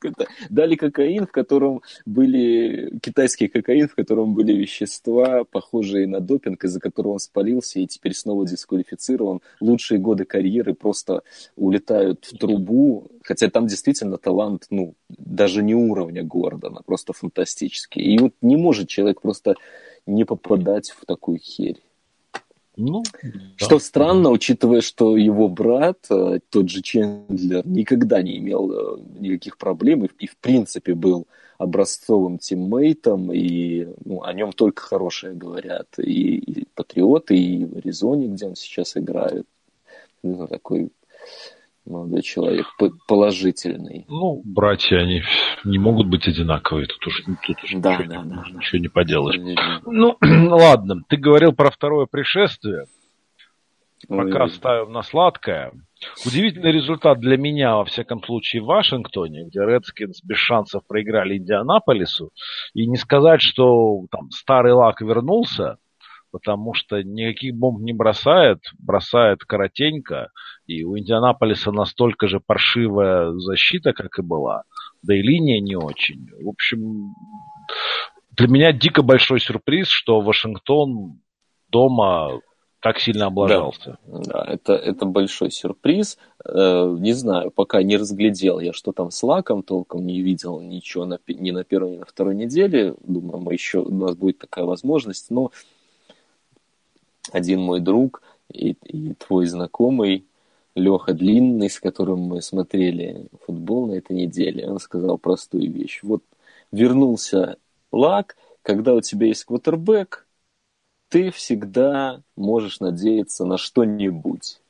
дали кокаин, в котором были, китайский кокаин, в котором были вещества, похожие на допинг, из-за которого он спалился и теперь снова дисквалифицирован. Лучшие годы карьеры просто улетают в трубу, хотя там действительно талант, ну, даже не уровня Гордона, просто фантастический. И вот не может человек просто не попадать в такую херь. Ну, что да. странно, учитывая, что его брат, э, тот же Чендлер, никогда не имел э, никаких проблем и, и в принципе был образцовым тиммейтом, и ну, о нем только хорошее говорят. И, и Патриоты, и в Аризоне, где он сейчас играет. Ну, такой молодой человек положительный. Ну, братья, они не могут быть одинаковые. Тут уже, тут уже да, ничего, да, да, ничего да. не поделаешь. Ну, ладно, ты говорил про второе пришествие. Пока Ой. ставим на сладкое. Удивительный результат для меня, во всяком случае, в Вашингтоне, где Редскинс без шансов проиграли Индианаполису. И не сказать, что там старый лак вернулся, потому что никаких бомб не бросает, бросает коротенько, и у Индианаполиса настолько же паршивая защита, как и была, да и линия не очень. В общем, для меня дико большой сюрприз, что Вашингтон дома так сильно облажался. Да, да это, это большой сюрприз. Э, не знаю, пока не разглядел я, что там с лаком, толком не видел ничего на, ни на первой, ни на второй неделе. Думаю, мы еще, у нас будет такая возможность. Но один мой друг и, и твой знакомый Леха Длинный, с которым мы смотрели футбол на этой неделе, он сказал простую вещь. Вот вернулся лак, когда у тебя есть квотербек, ты всегда можешь надеяться на что-нибудь.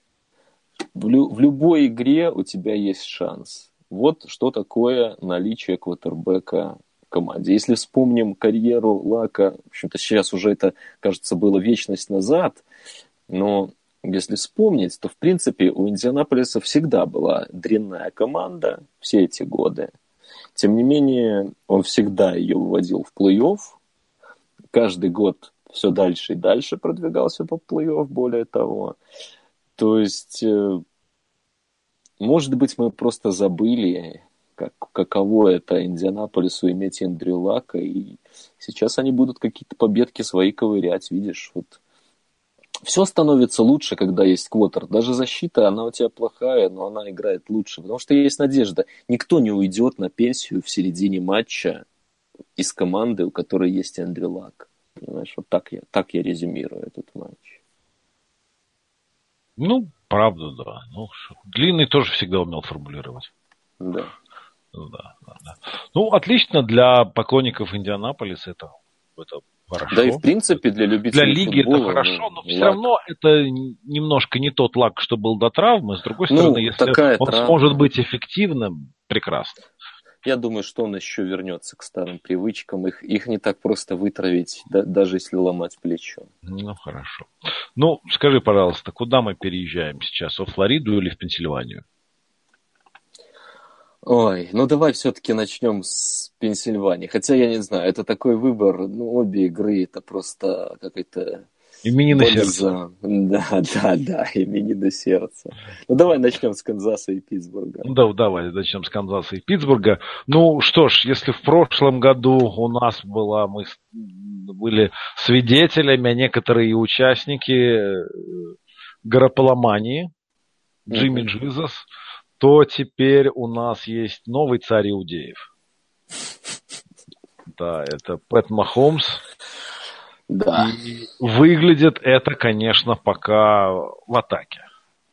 В, лю- в любой игре у тебя есть шанс. Вот что такое наличие квотербека команде. Если вспомним карьеру Лака, в общем-то, сейчас уже это, кажется, было вечность назад, но если вспомнить, то, в принципе, у Индианаполиса всегда была дрянная команда все эти годы. Тем не менее, он всегда ее выводил в плей-офф. Каждый год все дальше и дальше продвигался по плей-офф, более того. То есть, э, может быть, мы просто забыли, как, каково это Индианаполису иметь Эндрю Лака, и сейчас они будут какие-то победки свои ковырять, видишь, вот все становится лучше, когда есть квотер. Даже защита, она у тебя плохая, но она играет лучше, потому что есть надежда. Никто не уйдет на пенсию в середине матча из команды, у которой есть Эндрю Лак. Понимаешь, вот так я, так я резюмирую этот матч. Ну, правда, да. Ну, длинный тоже всегда умел формулировать. Да. Да, да, да. Ну, отлично для поклонников Индианаполиса это, это хорошо. Да и в принципе для любителей Для лиги футбола, это хорошо, но лак. все равно это немножко не тот лак, что был до травмы. С другой ну, стороны, если он травма. сможет быть эффективным, прекрасно. Я думаю, что он еще вернется к старым привычкам. Их, их не так просто вытравить, да, даже если ломать плечо. Ну, хорошо. Ну, скажи, пожалуйста, куда мы переезжаем сейчас? В Флориду или в Пенсильванию? Ой, ну давай все-таки начнем с Пенсильвании. Хотя я не знаю, это такой выбор, ну обе игры это просто какой-то... Именины сердца. Да, да, да, именины сердца. Ну давай начнем с Канзаса и Питтсбурга. Ну да, давай начнем с Канзаса и Питтсбурга. Ну что ж, если в прошлом году у нас была, мы были свидетелями, а некоторые участники э, Гарополомании, Джимми uh-huh. Джизас, то теперь у нас есть новый царь иудеев. Да, это Пэт Махомс. Да. И выглядит это, конечно, пока в атаке.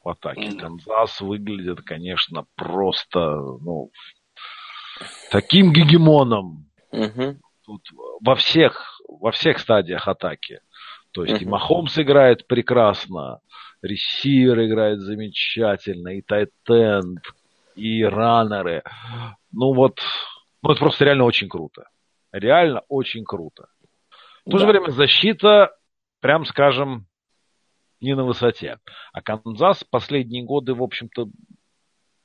В атаке. Mm. Канзас выглядит, конечно, просто, ну, таким гегемоном. Mm-hmm. Тут во всех, во всех стадиях атаки. То есть mm-hmm. и Махомс играет прекрасно, ресивер играет замечательно, и тайтенд, и раннеры. Ну вот, ну это просто реально очень круто. Реально очень круто. В то да. же время защита, прям скажем, не на высоте. А Канзас последние годы, в общем-то,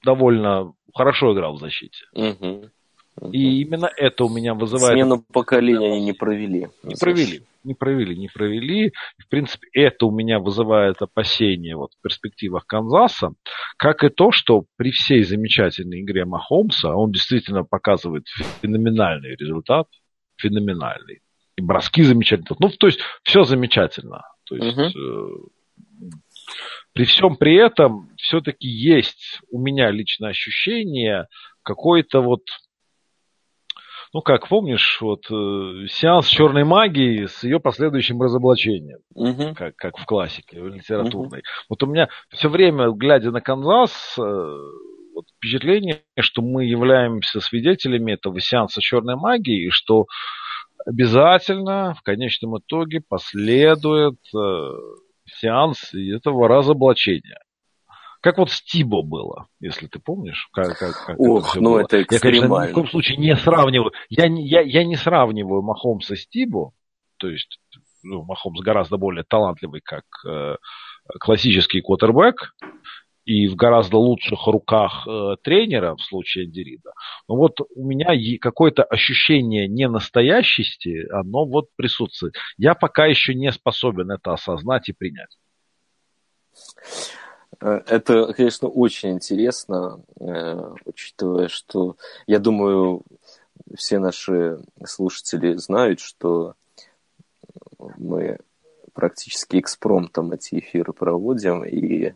довольно хорошо играл в защите. Угу. И именно это у меня вызывает... Смену поколения они не провели. Не провели, не провели, не провели. В принципе, это у меня вызывает опасения вот, в перспективах Канзаса, как и то, что при всей замечательной игре Махомса он действительно показывает феноменальный результат, феноменальный. И броски замечательные. Ну, то есть, все замечательно. То есть, угу. э, при всем при этом, все-таки есть у меня личное ощущение какой-то вот Ну, как помнишь, вот э, сеанс черной магии с ее последующим разоблачением, угу. как, как в классике в литературной. Угу. Вот у меня все время, глядя на Канзас, э, вот впечатление, что мы являемся свидетелями этого сеанса черной магии, и что обязательно в конечном итоге последует э, сеанс этого разоблачения. Как вот с Тибо было, если ты помнишь. Как, как, как Ох, это ну было. это экстремально. Я, конечно, ни в коем случае не сравниваю. Я, я, я не сравниваю Махомса с Тибо. То есть, ну, Махомс гораздо более талантливый, как э, классический квотербек и в гораздо лучших руках э, тренера в случае Эндерида. Но вот у меня какое-то ощущение ненастоящести, оно вот присутствует. Я пока еще не способен это осознать и принять. Это, конечно, очень интересно, э, учитывая, что, я думаю, все наши слушатели знают, что мы практически экспромтом эти эфиры проводим, и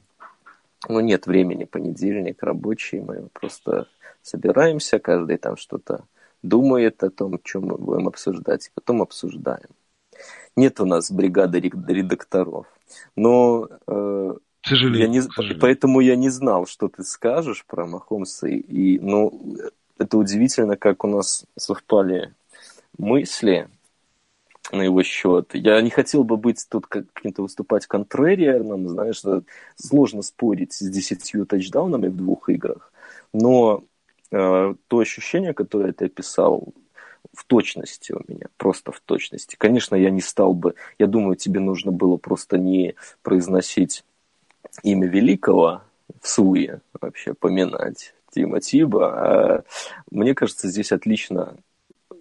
ну, нет времени, понедельник рабочий, мы просто собираемся, каждый там что-то думает о том, чем мы будем обсуждать, и потом обсуждаем. Нет у нас бригады редакторов. Но э, к сожалению, я не, к сожалению. поэтому я не знал, что ты скажешь про Махомса. И, ну, это удивительно, как у нас совпали мысли на его счет. Я не хотел бы быть тут каким-то выступать контрариерным, знаешь, сложно спорить с десятью тачдаунами в двух играх, но э, то ощущение, которое ты описал, в точности у меня, просто в точности. Конечно, я не стал бы, я думаю, тебе нужно было просто не произносить имя великого в Суе вообще поминать, Тима Тиба. А мне кажется, здесь отлично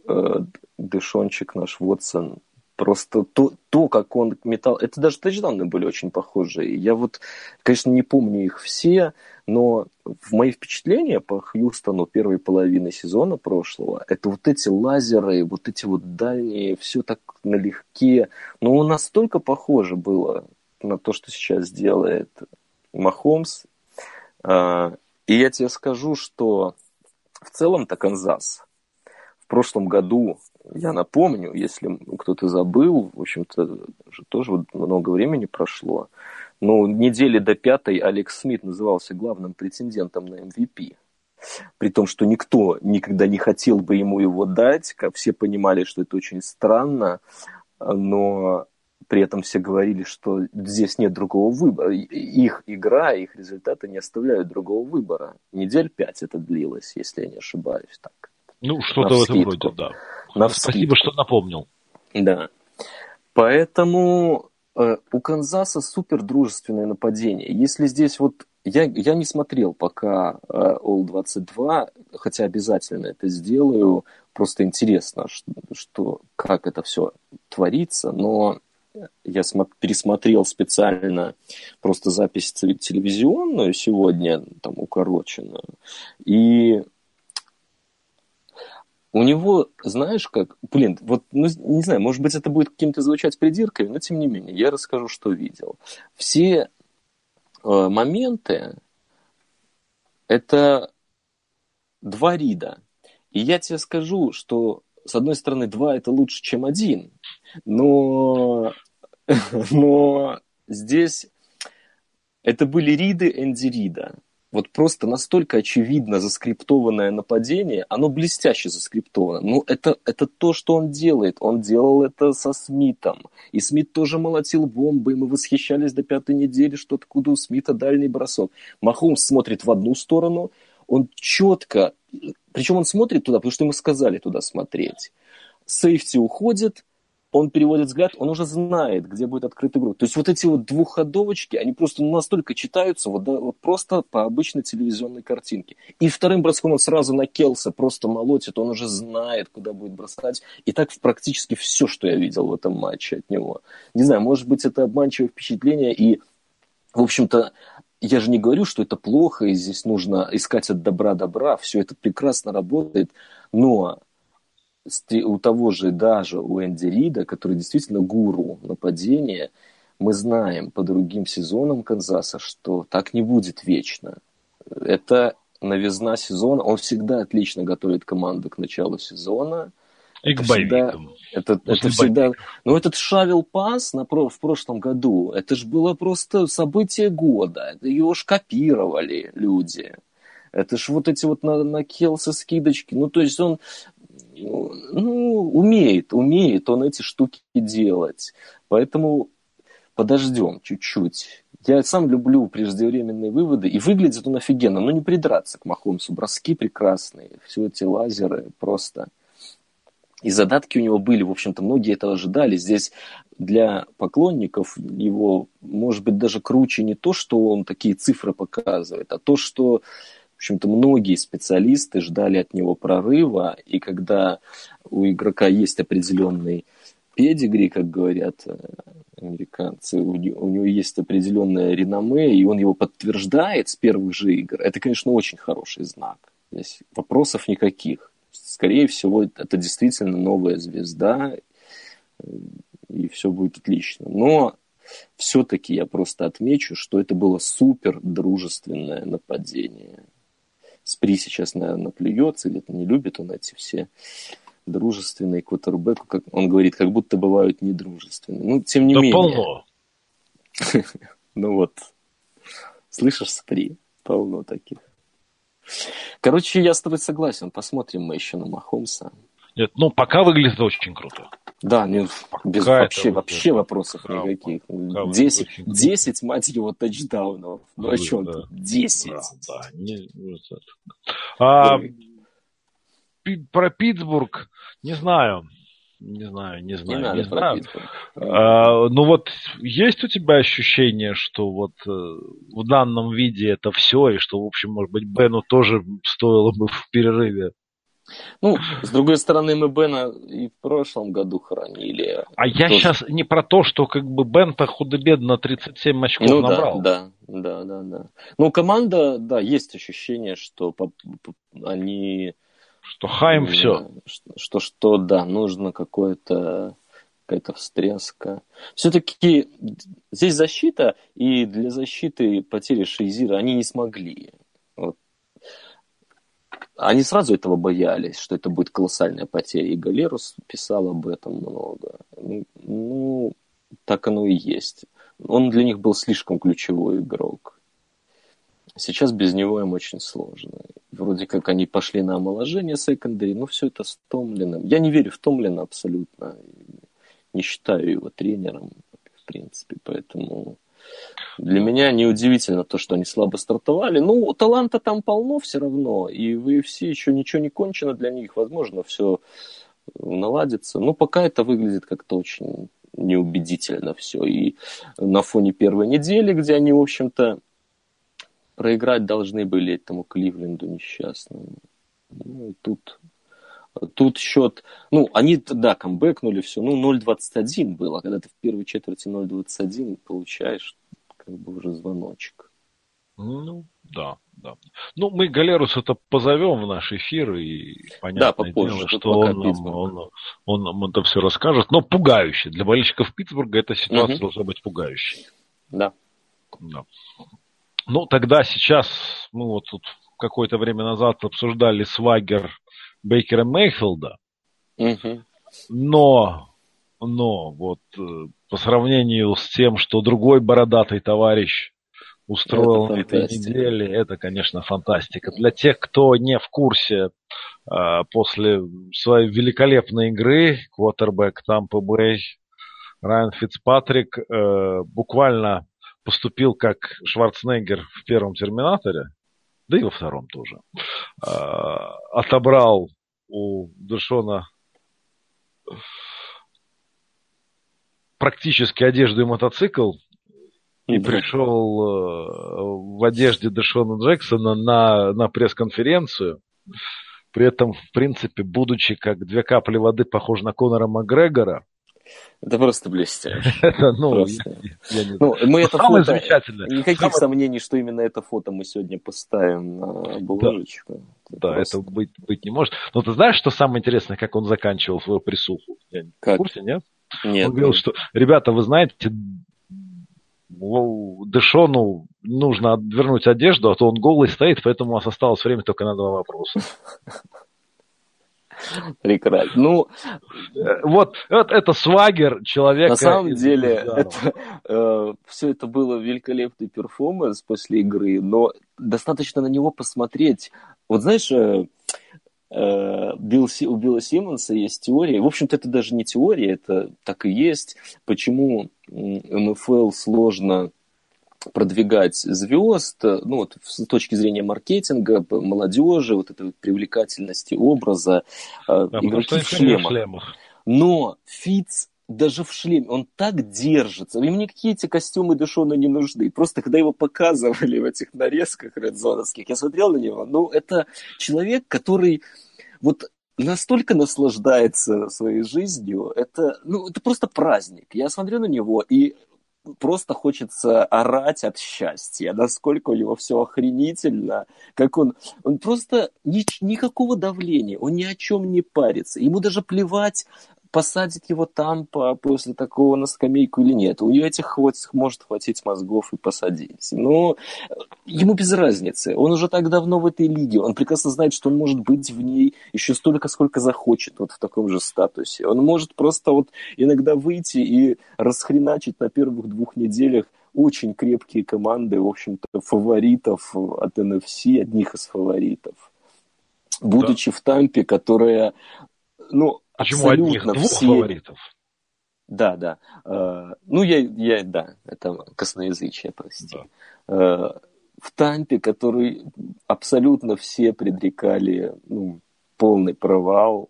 э, Дэшончик наш Вотсон Просто то, то, как он метал... Это даже тачдауны были очень похожие. Я вот, конечно, не помню их все, но в мои впечатления по Хьюстону первой половины сезона прошлого, это вот эти лазеры, вот эти вот дальние, все так налегке. Но он настолько похоже было на то, что сейчас делает Махомс. А, и я тебе скажу, что в целом-то Канзас в прошлом году, я напомню, если кто-то забыл, в общем-то, уже тоже много времени прошло, но недели до пятой Алекс Смит назывался главным претендентом на MVP. При том, что никто никогда не хотел бы ему его дать, как все понимали, что это очень странно, но при этом все говорили, что здесь нет другого выбора. Их игра, их результаты не оставляют другого выбора. Недель пять это длилось, если я не ошибаюсь. Так. Ну, что-то в этом роде, да. На Спасибо, что напомнил. Да. Поэтому э, у Канзаса супер дружественное нападение. Если здесь вот я, я не смотрел пока э, All-22, хотя обязательно это сделаю. Просто интересно, что, что как это все творится. Но я пересмотрел специально просто запись телевизионную сегодня, там, укороченную, и у него, знаешь, как, блин, вот, ну, не знаю, может быть, это будет каким-то звучать придиркой, но тем не менее, я расскажу, что видел. Все э, моменты это два рида. И я тебе скажу, что с одной стороны, два это лучше, чем один, но, но здесь это были Риды Энди Рида. Вот просто настолько очевидно заскриптованное нападение, оно блестяще заскриптовано. Ну, это, это то, что он делает. Он делал это со Смитом. И Смит тоже молотил бомбы, и мы восхищались до пятой недели, что откуда у Смита дальний бросок. Махомс смотрит в одну сторону, он четко причем он смотрит туда, потому что ему сказали туда смотреть. Сейфти уходит, он переводит взгляд, он уже знает, где будет открытый игрок. То есть вот эти вот двухходовочки, они просто настолько читаются вот, да, вот просто по обычной телевизионной картинке. И вторым броском он сразу на Келса просто молотит, он уже знает, куда будет бросать. И так практически все, что я видел в этом матче от него. Не знаю, может быть, это обманчивое впечатление, и, в общем-то, я же не говорю, что это плохо, и здесь нужно искать от добра добра, все это прекрасно работает, но у того же даже у Энди Рида, который действительно гуру нападения, мы знаем по другим сезонам Канзаса, что так не будет вечно. Это новизна сезона. Он всегда отлично готовит команду к началу сезона. И к боевикам. это, это всегда... Ну, этот Шавел Пас на, в прошлом году, это же было просто событие года. Его ж копировали люди. Это ж вот эти вот на, на Келса скидочки. Ну, то есть он ну, умеет, умеет он эти штуки делать. Поэтому подождем чуть-чуть. Я сам люблю преждевременные выводы, и выглядит он офигенно. Ну, не придраться к Махомсу. Броски прекрасные, все эти лазеры просто. И задатки у него были, в общем-то, многие этого ожидали. Здесь для поклонников его, может быть, даже круче не то, что он такие цифры показывает, а то, что в общем-то, многие специалисты ждали от него прорыва, и когда у игрока есть определенный педигри, как говорят э, американцы, у у него есть определенное реноме, и он его подтверждает с первых же игр, это, конечно, очень хороший знак. Здесь вопросов никаких. Скорее всего, это действительно новая звезда, и все будет отлично. Но все-таки я просто отмечу, что это было супер дружественное нападение. Спри сейчас, наверное, плюется, где-то не любит он эти все дружественные квотербеку, как он говорит, как будто бывают недружественные. Ну, тем не да менее. полно. ну вот, слышишь, Спри, полно таких. Короче, я с тобой согласен. Посмотрим мы еще на Махомса. Нет, ну пока выглядит очень круто. Да, не, без, вообще, вообще вопросов пока, никаких. Пока 10, 10, мать его, тачдаунов. Ну о чем да. тут? 10. Да, да. Не, а, про Питтсбург не знаю. Не знаю, не знаю, не, надо не знаю. А, ну вот есть у тебя ощущение, что вот э, в данном виде это все, и что, в общем, может быть, Бену тоже стоило бы в перерыве ну, с другой стороны, мы Бена и в прошлом году хоронили. А я тоже... сейчас не про то, что как бы Бен-то худо-бедно 37 очков ну, набрал. Да, да, да, да. Ну, команда, да, есть ощущение, что они... Что Хайм все. Что, что, что, да, нужно какое-то какая-то встряска. Все-таки здесь защита, и для защиты потери Шейзира они не смогли. Вот они сразу этого боялись, что это будет колоссальная потеря. И Галерус писал об этом много. Ну, ну, так оно и есть. Он для них был слишком ключевой игрок. Сейчас без него им очень сложно. Вроде как они пошли на омоложение секондари, но все это с Томлином. Я не верю в Томлина абсолютно. Не считаю его тренером, в принципе, поэтому для меня неудивительно то, что они слабо стартовали. Ну, таланта там полно все равно, и в все еще ничего не кончено для них. Возможно, все наладится. Но пока это выглядит как-то очень неубедительно все. И на фоне первой недели, где они, в общем-то, проиграть должны были этому Кливленду несчастному. Ну, и тут, тут счет... Ну, они, да, камбэкнули все. Ну, 0-21 было. Когда ты в первой четверти 0-21 получаешь, как бы уже звоночек. Ну, да, да. Ну, мы Галерус-то позовем в наш эфир, и понятно да, попозже, дело, что он нам, он, он нам это все расскажет. Но пугающе. Для болельщиков Питтсбурга эта ситуация угу. должна быть пугающей. Да. да. Ну, тогда сейчас, мы вот тут какое-то время назад обсуждали свагер Бейкера Мейфилда, угу. но, но вот э, по сравнению с тем, что другой бородатый товарищ устроил на этой неделе, это, конечно, фантастика. Для тех, кто не в курсе, а, после своей великолепной игры, квотербек Тампа Бэй, Райан Фицпатрик э, буквально поступил как Шварценеггер в первом «Терминаторе», да и во втором тоже, а, отобрал у Дэшона практически одежду и мотоцикл и пришел э, в одежде Дэшона Джексона на, на пресс-конференцию. При этом, в принципе, будучи как две капли воды похож на Конора Макгрегора, это просто блестяще. Ну, просто. Я, я не ну, мы это Самое фото, никаких Самое... сомнений, что именно это фото мы сегодня поставим на обложечку. Да, это, это быть, быть не может. Но ты знаешь, что самое интересное, как он заканчивал свою присуху? Я как? в курсе, нет? Нет. Он говорил, что, ребята, вы знаете, Дэшону нужно вернуть одежду, а то он голый стоит, поэтому у нас осталось время только на два вопроса. Прекрасно. Ну, э, вот, вот это свагер человека. На самом деле, это, э, все это было великолепный перформанс после игры, но достаточно на него посмотреть. Вот знаешь, э, э Билл, у Билла Симмонса есть теория, в общем-то это даже не теория, это так и есть, почему МФЛ сложно продвигать звезд, ну вот с точки зрения маркетинга, молодежи, вот этой привлекательности образа, э, да, игроки в шлемах. в шлемах. Но Фиц даже в шлеме, он так держится. Ему никакие эти костюмы Дэшона не нужны. Просто когда его показывали в этих нарезках редзоновских, я смотрел на него, ну, это человек, который вот настолько наслаждается своей жизнью, это, ну, это просто праздник. Я смотрю на него, и просто хочется орать от счастья, насколько у него все охренительно, как он, он просто ни, никакого давления, он ни о чем не парится, ему даже плевать, посадит его там по, после такого на скамейку или нет. У него этих хватит, может хватить мозгов и посадить. Но ему без разницы. Он уже так давно в этой лиге. Он прекрасно знает, что он может быть в ней еще столько, сколько захочет вот в таком же статусе. Он может просто вот иногда выйти и расхреначить на первых двух неделях очень крепкие команды, в общем-то, фаворитов от NFC, одних из фаворитов. Будучи да. в Тампе, которая, ну, Почему одних? Двух все... фаворитов? Да, да. Э, ну, я, я, да, это косноязычие, прости. Да. Э, в Тампе, который абсолютно все предрекали ну, полный провал,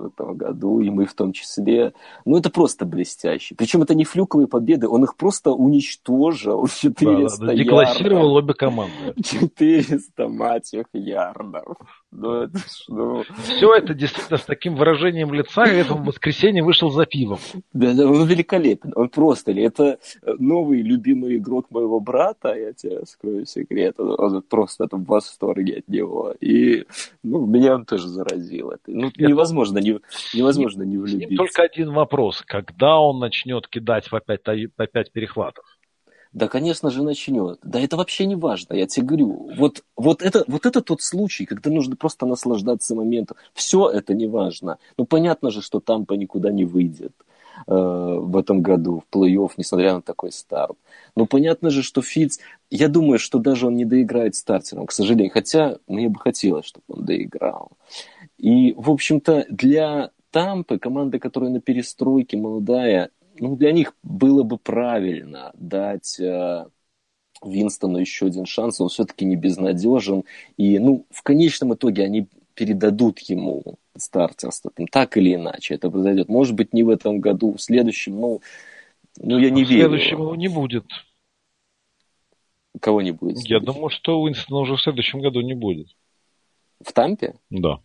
в этом году, и мы в том числе. Ну, это просто блестяще. Причем это не флюковые победы, он их просто уничтожил. 400 да, да, деклассировал обе команды. 400, мать их, ярдов. Ну, это, ну... Все это действительно с таким выражением лица, я в воскресенье вышел за пивом. Да, да, он великолепен. Он просто ли. Это новый любимый игрок моего брата, я тебе скрою секрет. Он, он просто в восторге от него. И ну, меня он тоже заразил. Это, ну, это... невозможно не, невозможно не влюбиться. Только один вопрос. Когда он начнет кидать по пять, по пять перехватов? Да, конечно же, начнет. Да это вообще не важно, я тебе говорю. Вот, вот, это, вот это тот случай, когда нужно просто наслаждаться моментом. Все это не важно. Ну, понятно же, что Тампа никуда не выйдет э, в этом году в плей-офф, несмотря на такой старт. Но понятно же, что Фиц, я думаю, что даже он не доиграет стартером, к сожалению. Хотя мне бы хотелось, чтобы он доиграл. И, в общем-то, для Тампы, команды, которая на перестройке молодая, ну, для них было бы правильно дать э, Винстону еще один шанс. Он все-таки не безнадежен. И, ну, в конечном итоге они передадут ему стартерство. Там, так или иначе это произойдет. Может быть, не в этом году, в следующем, ну, ну я не в верю. В следующем его не будет. Кого не будет? Я думаю, что Уинстона уже в следующем году не будет. В Тампе? Да.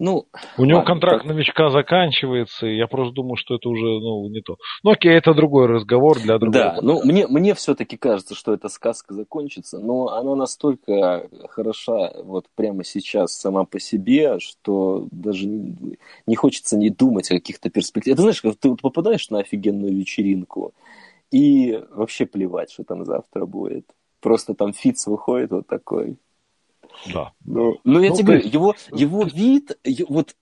Ну, У него ладно, контракт так... новичка заканчивается, и я просто думаю, что это уже ну, не то. Ну окей, это другой разговор для другого. Да, ну мне, мне все-таки кажется, что эта сказка закончится, но она настолько хороша вот прямо сейчас сама по себе, что даже не, не хочется не думать о каких-то перспективах. Ты знаешь, ты вот попадаешь на офигенную вечеринку, и вообще плевать, что там завтра будет. Просто там Фиц выходит вот такой да. Ну, ну я ну, тебе говорю, его, его вид, вот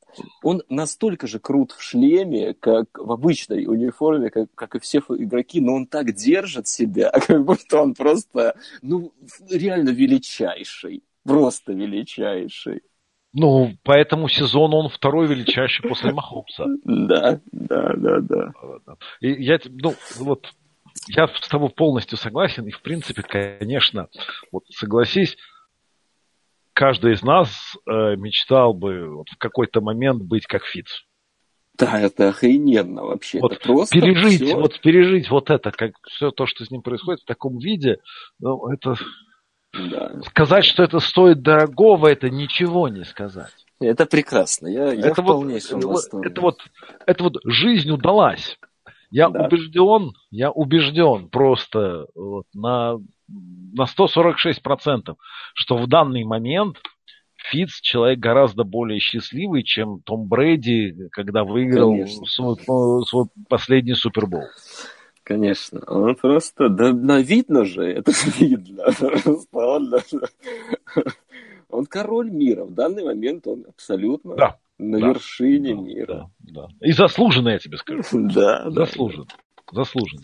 он настолько же крут в шлеме, как в обычной униформе, как, как и все игроки, но он так держит себя, как будто он просто, ну, реально величайший. Просто величайший. Ну, по этому сезону он второй величайший после Махопса. Да, да, да, да. И я, ну, вот, я с тобой полностью согласен, и в принципе, конечно, вот согласись, каждый из нас э, мечтал бы вот, в какой-то момент быть как Фиц. Да, это охрененно вообще. Вот это просто пережить, все. вот пережить вот это, как все то, что с ним происходит в таком виде, ну, это да. сказать, что это стоит дорогого, это ничего не сказать. Это прекрасно. Я, я это в полнейшем вот, восторге. Это вот, это вот жизнь удалась. Я да. убежден, я убежден просто вот, на на 146%, что в данный момент Фиц человек гораздо более счастливый, чем Том Брэди, когда выиграл свой, свой последний Супербол. Конечно. Он просто, да, да видно же, это видно. Он, он король мира. В данный момент он абсолютно да. на да. вершине да, мира. Да, да. И заслуженно, я тебе скажу. Да, заслуженно. Заслуженно.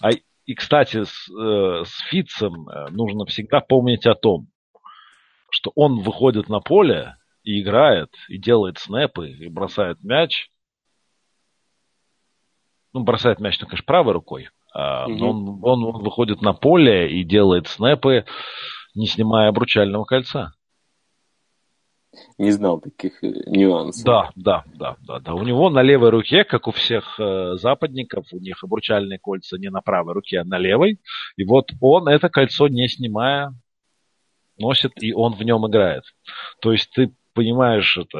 А, и, кстати, с, э, с Фитцем э, нужно всегда помнить о том, что он выходит на поле и играет, и делает снэпы, и бросает мяч. Ну, бросает мяч, ну, конечно, правой рукой. А, но он, он, он выходит на поле и делает снэпы, не снимая обручального кольца. Не знал таких э, нюансов. Да, да, да, да, да. У него на левой руке, как у всех э, западников, у них обручальные кольца не на правой руке, а на левой. И вот он это кольцо не снимая носит, и он в нем играет. То есть ты понимаешь, это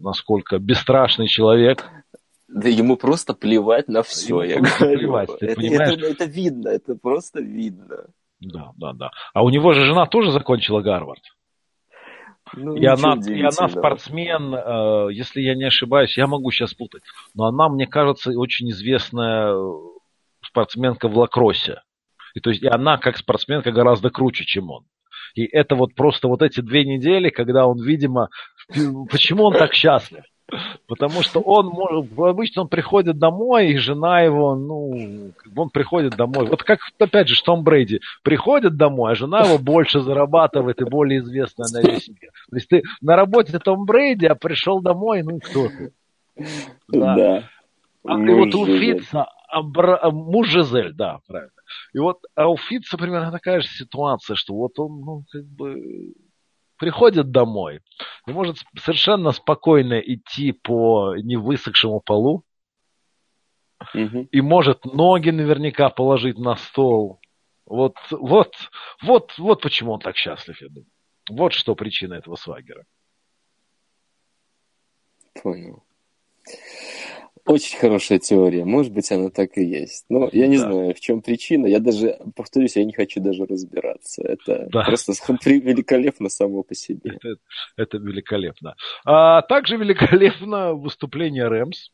насколько бесстрашный человек. Да ему просто плевать на все, ему я говорю. Плевать, ты это, понимаешь? Это, это видно, это просто видно. Да, да, да. А у него же жена тоже закончила Гарвард. Ну, и, она, и она спортсмен, э, если я не ошибаюсь, я могу сейчас путать, но она, мне кажется, очень известная спортсменка в лакроссе. И, то есть, и она как спортсменка гораздо круче, чем он. И это вот просто вот эти две недели, когда он, видимо, почему он так счастлив? Потому что он может, обычно он приходит домой, и жена его, ну, он приходит домой. Вот как, опять же, Том Брейди приходит домой, а жена его больше зарабатывает и более известная на весь мир. То есть ты на работе Том Брейди, а пришел домой, ну кто ты? Да. да. А ты вот у Фитца, муж Жизель, да, правильно. И вот а у Фитца примерно такая же ситуация, что вот он, ну, как бы приходит домой и может совершенно спокойно идти по невысохшему полу угу. и может ноги наверняка положить на стол. Вот, вот, вот, вот почему он так счастлив, я думаю. Вот что причина этого свагера. Понял. Очень хорошая теория. Может быть, она так и есть. Но я не да. знаю, в чем причина. Я даже, повторюсь, я не хочу даже разбираться. Это да. просто великолепно само по себе. Это, это великолепно. А также великолепно выступление Рэмс.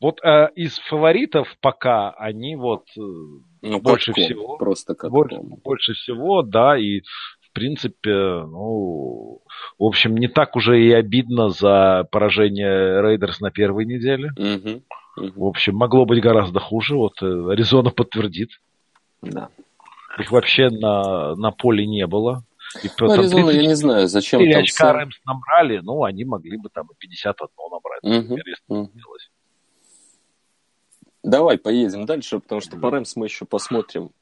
Вот а, из фаворитов пока они вот э, ну, больше катком, всего. Просто больше, больше всего, да, и принципе, ну, в общем, не так уже и обидно за поражение Рейдерс на первой неделе. Угу, угу. В общем, могло быть гораздо хуже. Вот э, Аризона подтвердит. Да. Их вообще на, на поле не было. И ну, Аризона, я не знаю, зачем там... очка Рэмс набрали, ну, они могли бы там и 51 набрать. Угу, например, если угу. Давай поедем дальше, потому что по Рэмс мы еще посмотрим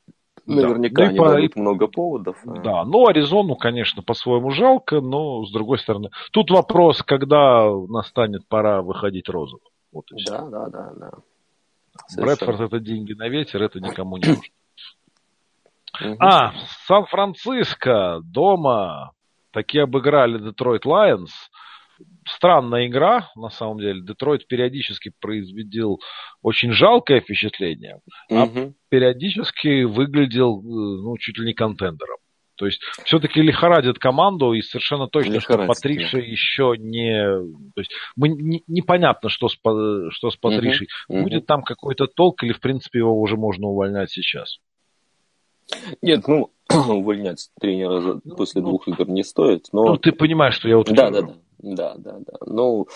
Наверняка да. ну, по... много поводов. А. Да, ну Аризону, конечно, по-своему жалко, но с другой стороны. Тут вопрос, когда настанет пора выходить розовым. Вот и да, все. да, да, да. Брэдфорд это деньги на ветер, это никому не нужно. А, Сан-Франциско дома таки обыграли Детройт Лайонс странная игра, на самом деле. Детройт периодически производил очень жалкое впечатление, угу. а периодически выглядел, э, ну, чуть ли не контендером. То есть все-таки лихорадит команду, и совершенно точно, что Патриша еще не... То есть мы не, непонятно, что с, что с Патришей. Угу, Будет угу. там какой-то толк, или в принципе его уже можно увольнять сейчас? Нет, ну, увольнять тренера ну, после ну, двух игр не стоит, но... Ну, ты понимаешь, что я вот... Да, да, да. Да, да, да. Ну,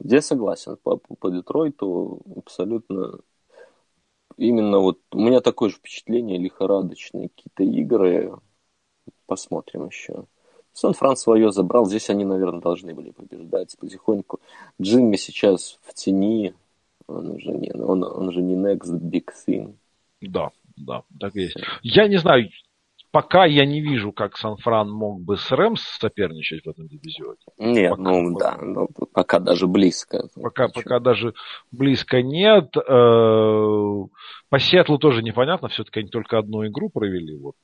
я согласен по, по Детройту абсолютно. Именно вот у меня такое же впечатление лихорадочные какие-то игры. Посмотрим еще. Сан-Фран свое забрал. Здесь они, наверное, должны были побеждать потихоньку. Джимми сейчас в тени. Он уже не, он, он же не next big thing. Да, да, так и есть. Я не знаю, пока я не вижу, как Сан-Фран мог бы с Рэмс соперничать в этом дивизионе. Нет, пока, ну да, но пока даже близко. Пока, пока даже близко нет. Э, по Сиэтлу тоже непонятно, все-таки они только одну игру провели, вот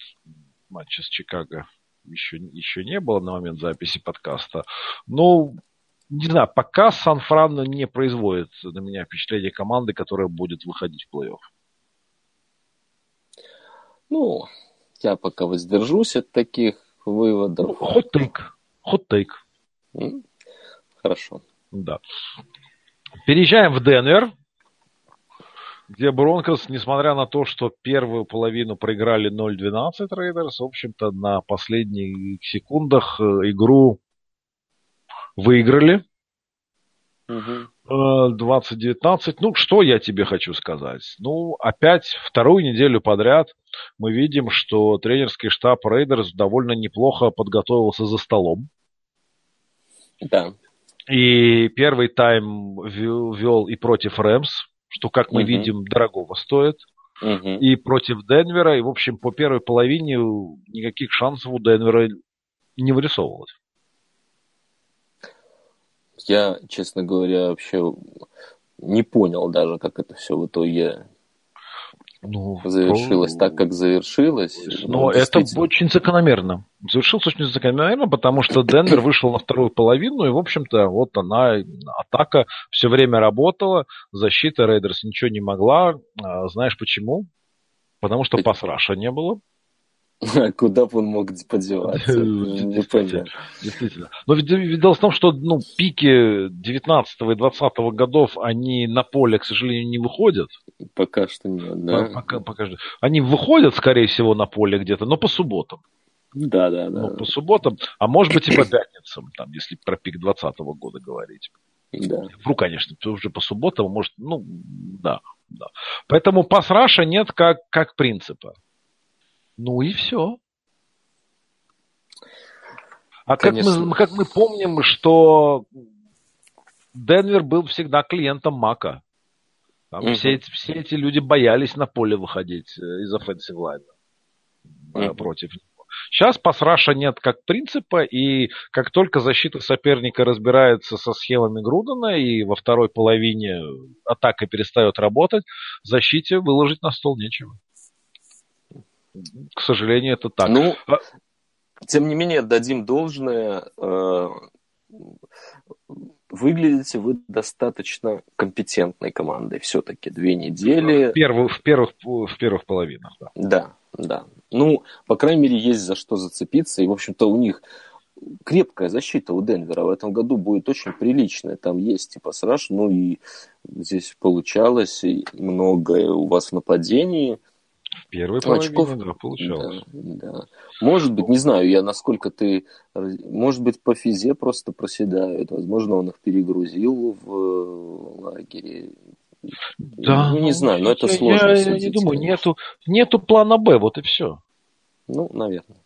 матча с Чикаго еще, еще не было на момент записи подкаста. Но не знаю, пока Сан-Фран не производит на меня впечатление команды, которая будет выходить в плей-офф. Ну, я пока воздержусь от таких выводов. Hot take. Hot take. Хорошо. Да. Переезжаем в Денвер. где Бронкос, несмотря на то, что первую половину проиграли 0-12 Рейдерс, в общем-то, на последних секундах э, игру выиграли. Угу. 2019. Ну, что я тебе хочу сказать? Ну, опять вторую неделю подряд мы видим, что тренерский штаб Рейдерс довольно неплохо подготовился за столом. Да. И первый тайм вел и против Рэмс, что, как мы угу. видим, дорогого стоит. Угу. И против Денвера. И, в общем, по первой половине никаких шансов у Денвера не вырисовывалось. Я, честно говоря, вообще не понял даже, как это все в итоге ну, завершилось то... так, как завершилось. Но ну, это очень закономерно. Завершилось очень закономерно, потому что Денвер вышел на вторую половину, и, в общем-то, вот она, атака все время работала, защита Рейдерс ничего не могла. А, знаешь почему? Потому что pass rush а не было. Куда бы он мог подеваться? Непонятно. Действительно. Но ведь, ведь дело в том, что ну, пики 19 и 20 годов, они на поле, к сожалению, не выходят. Пока что нет, да. Пока, пока что. Они выходят, скорее всего, на поле где-то, но по субботам. Да, да, да. Ну, по субботам, а может быть и по пятницам, там, если про пик 20 года говорить. Да. Вру, конечно, уже по субботам, может, ну, да. да. Поэтому пас-раша нет как, как принципа. Ну и все. А как мы, как мы помним, что Денвер был всегда клиентом Мака. Там угу. все, эти, все эти люди боялись на поле выходить э, из offensive line угу. против него. Сейчас пасраша нет как принципа, и как только защита соперника разбирается со схемами Грудена, и во второй половине атака перестает работать, защите выложить на стол нечего. К сожалению, это так. Ну, а тем не менее, дадим должное. Э, выглядите вы достаточно компетентной командой все-таки. Две недели. В первых, в первых, в первых половинах, да. Да, да. Ну, по крайней мере, есть за что зацепиться. И, в общем-то, у них крепкая защита у Денвера в этом году будет очень приличная. Там есть типа сраж, ну и здесь получалось многое у вас в нападении. В первой очков, да, получалось. Да, да. Может быть, не знаю, я насколько ты... Может быть, по физе просто проседают. Возможно, он их перегрузил в э, лагере. Да. Ну, не знаю, но это я, сложно. Я, я не думаю, нету, нету плана Б, вот и все. Ну, наверное.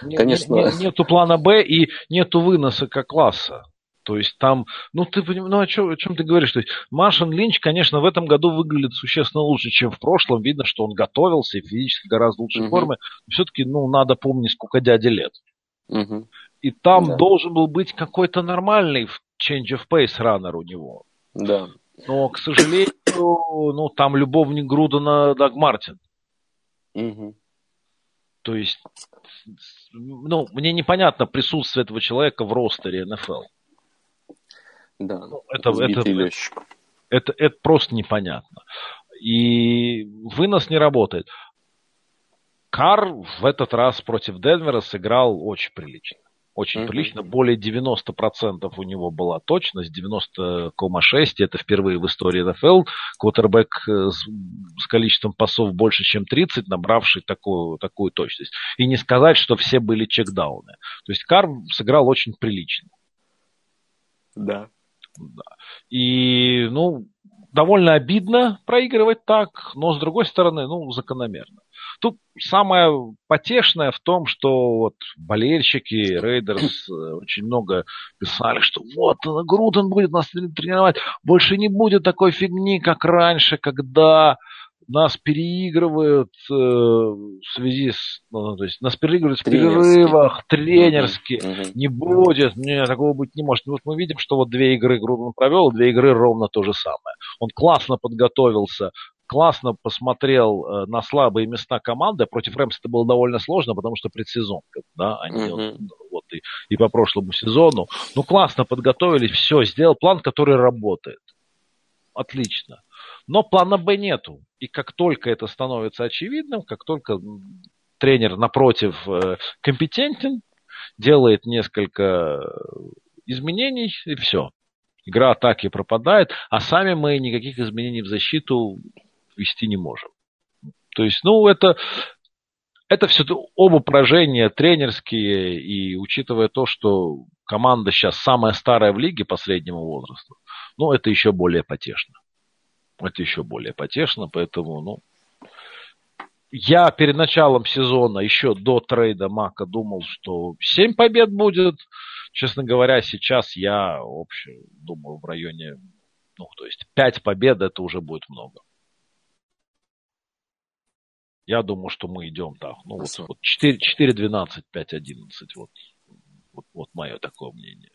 Конечно. Нет, нету плана Б и нету выноса как класса. То есть там, ну ты понимаешь, ну о чем, о чем ты говоришь? То есть Маршан Линч, конечно, в этом году выглядит существенно лучше, чем в прошлом. Видно, что он готовился и физически гораздо лучшей угу. форме. все-таки, ну, надо помнить, сколько дяде лет. Угу. И там да. должен был быть какой-то нормальный change of pace раннер у него. Да. Но, к сожалению, ну, там любовник Грудена Даг Мартин. Угу. То есть, ну, мне непонятно присутствие этого человека в ростере НФЛ. Да, ну, это, это, лещик. Это, это, это просто непонятно. И вынос не работает. Кар в этот раз против Денвера сыграл очень прилично. Очень mm-hmm. прилично. Более 90% у него была точность. 90,6. Это впервые в истории НФЛ. Квотербек э, с, с количеством пасов больше, чем 30, набравший такую, такую точность. И не сказать, что все были чекдауны. То есть Кар сыграл очень прилично. Да. И, ну, довольно обидно проигрывать так, но, с другой стороны, ну, закономерно. Тут самое потешное в том, что вот болельщики Рейдерс э, очень много писали, что вот Груден будет нас тренировать, больше не будет такой фигни, как раньше, когда нас переигрывают э, в связи с... Ну, то есть нас переигрывают в перерывах, тренерски. Угу. Не будет, не, такого быть не может. Вот мы видим, что вот две игры Грудман провел, две игры ровно то же самое. Он классно подготовился, классно посмотрел э, на слабые места команды. Против Рэмс это было довольно сложно, потому что предсезон, да, они mm-hmm. вот, вот и, и по прошлому сезону. Ну, классно подготовились, все, сделал план, который работает. Отлично. Но плана Б нету. И как только это становится очевидным, как только тренер напротив э, компетентен, делает несколько изменений, и все. Игра атаки пропадает, а сами мы никаких изменений в защиту вести не можем. То есть, ну, это, это все оба поражения тренерские, и учитывая то, что команда сейчас самая старая в лиге по среднему возрасту, ну, это еще более потешно. Это еще более потешно, поэтому, ну, я перед началом сезона, еще до трейда Мака, думал, что 7 побед будет. Честно говоря, сейчас я вообще думаю в районе, ну, то есть 5 побед это уже будет много. Я думаю, что мы идем так. Ну, вот, вот 4, 4, 12, 5, 11. Вот, вот, вот мое такое мнение.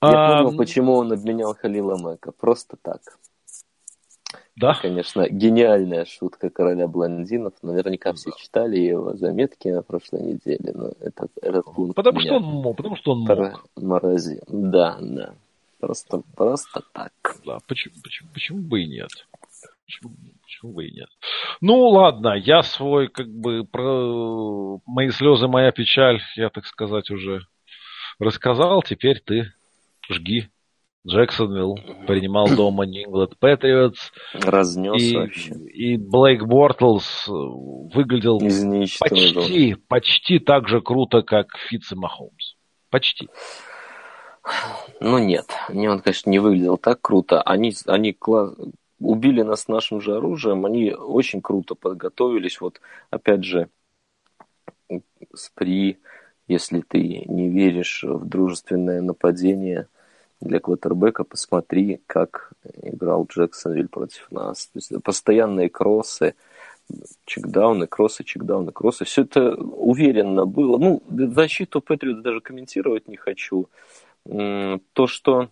Я а, понял, почему он обменял Халила Мэка. Просто так. Да. Конечно, гениальная шутка короля блондинов. Наверняка все читали его заметки на прошлой неделе, но этот, этот пункт Потому что он мог, потому что он мог. Морози. Да, да. Просто, просто так. Да, почему, почему, почему бы и нет? Почему, почему бы и нет? Ну, ладно, я свой, как бы, про мои слезы, моя печаль, я, так сказать, уже рассказал. Теперь ты жги. Джексонвилл принимал дома Нью-Ингланд Патриотс. Разнес и, вообще. И Блейк Бортлс выглядел почти, почти так же круто, как Фитц и Махомс. Почти. Ну нет, не он, конечно, не выглядел так круто. Они, они класс... убили нас нашим же оружием, они очень круто подготовились. Вот, опять же, Спри, если ты не веришь в дружественное нападение – для квотербека, посмотри, как играл Джексонвиль против нас. То есть постоянные кроссы, чекдауны, кроссы, чекдауны, кроссы. Все это уверенно было. Ну, защиту Патриот даже комментировать не хочу. То, что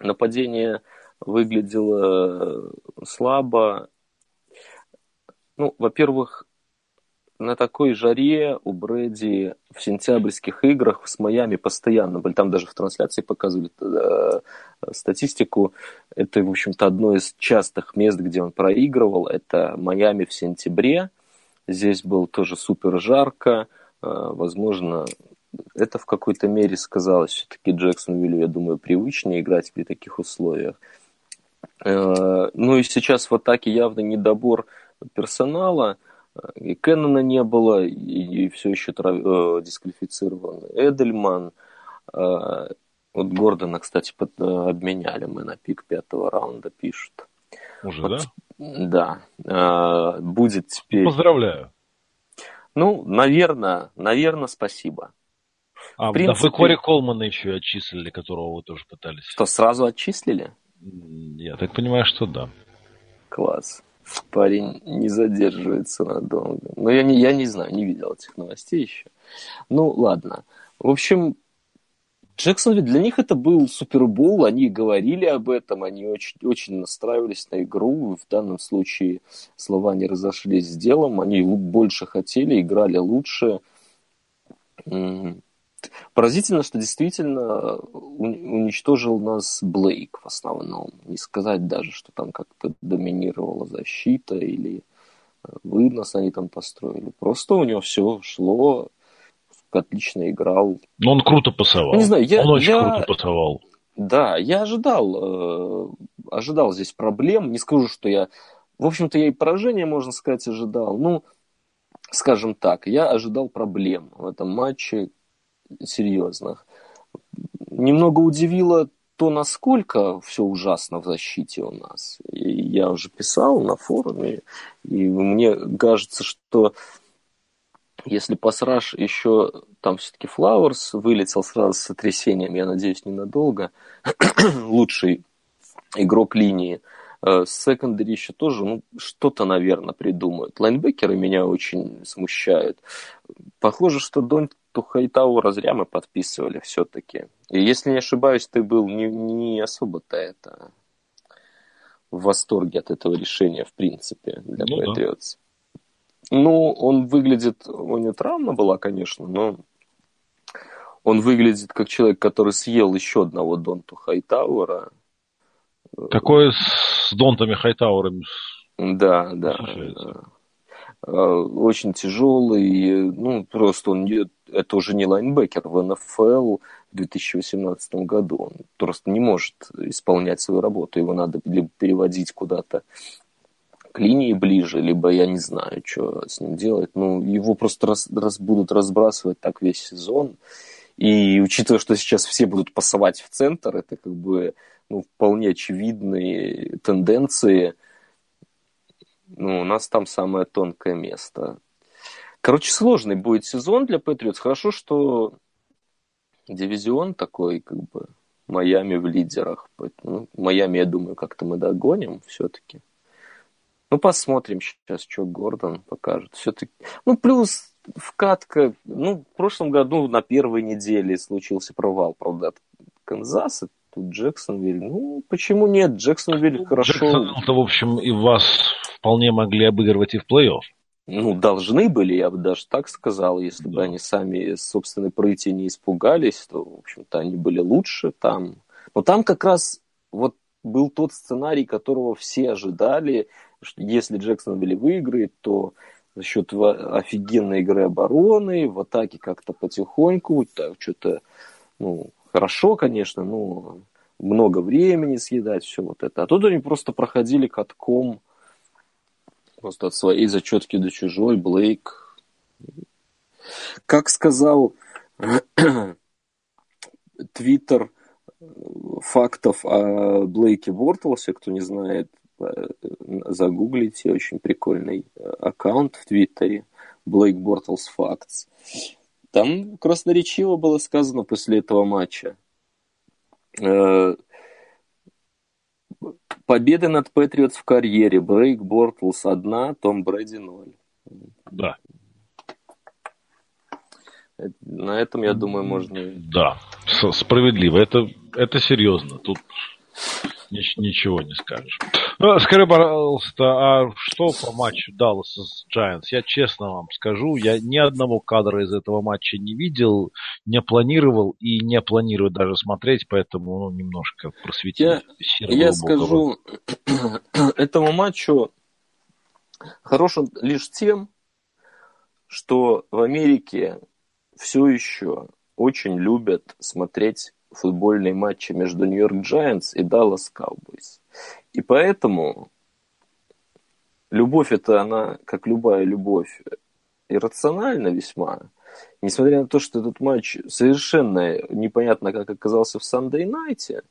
нападение выглядело слабо, ну, во-первых, на такой жаре у Брэди в сентябрьских играх с Майами постоянно были. Там даже в трансляции показывали э, статистику. Это, в общем-то, одно из частых мест, где он проигрывал. Это Майами в сентябре. Здесь было тоже супер жарко. Э, возможно, это в какой-то мере сказалось. Все-таки Джексонвиллю, я думаю, привычнее играть при таких условиях. Э, ну и сейчас в атаке явно недобор персонала – и Кеннона не было, и, и все еще трав... э, дисквалифицирован Эдельман. Э, вот Гордона, кстати, под, э, обменяли мы на пик пятого раунда, пишут. Уже, вот, да? Да. Э, будет теперь... Поздравляю. Ну, наверное, наверное, спасибо. А, в принципе... да вы Кори Колмана еще отчислили, которого вы тоже пытались. Что, сразу отчислили? Я так понимаю, что да. Класс парень не задерживается надолго. Но я не, я не знаю, не видел этих новостей еще. Ну, ладно. В общем, Джексон для них это был Супербол, они говорили об этом, они очень, очень настраивались на игру. В данном случае слова не разошлись с делом, они больше хотели, играли лучше. Поразительно, что действительно уничтожил нас Блейк в основном. Не сказать даже, что там как-то доминировала защита или э, вынос они там построили. Просто у него все шло, отлично играл. Но он круто пасовал. Ну, не знаю, я, он очень я... круто пасовал. Да, я ожидал, э, ожидал здесь проблем. Не скажу, что я... В общем-то, я и поражение, можно сказать, ожидал. Ну, скажем так, я ожидал проблем в этом матче, серьезных. Немного удивило то, насколько все ужасно в защите у нас. И я уже писал на форуме, и мне кажется, что если Пасраж еще там все-таки Флауэрс вылетел сразу с сотрясением, я надеюсь, ненадолго, лучший игрок линии, э, секондари еще тоже, ну, что-то, наверное, придумают. Лайнбекеры меня очень смущают. Похоже, что Дон то Хайтаура зря мы подписывали все-таки. И если не ошибаюсь, ты был не, не особо-то это в восторге от этого решения, в принципе, для ну, Patriots. Да. Ну, он выглядит, у него травма была, конечно, но он выглядит как человек, который съел еще одного Донту Хайтаура. Какое с Донтами Хайтаурами? Да, да. Э, очень тяжелый, ну, просто он, это уже не лайнбекер в НФЛ, в 2018 году. Он просто не может исполнять свою работу. Его надо либо переводить куда-то к линии ближе, либо я не знаю, что с ним делать. Ну, его просто раз, раз, будут разбрасывать так весь сезон. И учитывая, что сейчас все будут пасовать в центр, это как бы ну, вполне очевидные тенденции. Ну, у нас там самое тонкое место. Короче, сложный будет сезон для Патриотс. Хорошо, что дивизион такой, как бы, Майами в лидерах. Ну, Майами, я думаю, как-то мы догоним все-таки. Ну, посмотрим сейчас, что Гордон покажет. Все-таки. Ну, плюс вкатка. Ну, в прошлом году на первой неделе случился провал, правда, от Канзаса. Тут Джексонвиль. Ну, почему нет? Джексонвиль ну, хорошо. Джексонвилл-то, в общем, и вас вполне могли обыгрывать и в плей-офф ну, должны были, я бы даже так сказал, если бы они сами собственной прыти не испугались, то, в общем-то, они были лучше там. Но там как раз вот был тот сценарий, которого все ожидали, что если Джексонвилл выиграет, то за счет офигенной игры обороны, в атаке как-то потихоньку, так что-то, ну, хорошо, конечно, но много времени съедать, все вот это. А тут они просто проходили катком просто от своей зачетки до чужой, Блейк. Как сказал Твиттер фактов о Блейке Бортлсе, кто не знает, э, загуглите, очень прикольный аккаунт в Твиттере, Блейк Бортлс Facts. Там красноречиво было сказано после этого матча. Э, Победы над Патриотс в карьере. Брейк Бортлс одна, Том Брэди ноль. Да. На этом, я думаю, можно... Да, справедливо. Это, это серьезно. Тут ничего не скажешь. Ну, скажи, пожалуйста, а что по матчу Даллас с Giants? Я честно вам скажу, я ни одного кадра из этого матча не видел, не планировал и не планирую даже смотреть, поэтому ну, немножко просветил. Я, я скажу, этому матчу хорош он лишь тем, что в Америке все еще очень любят смотреть футбольные матчи между Нью-Йорк Giants и Даллас Cowboys. И поэтому любовь это она, как любая любовь, иррациональна весьма. Несмотря на то, что этот матч совершенно непонятно как оказался в Сандей Найте,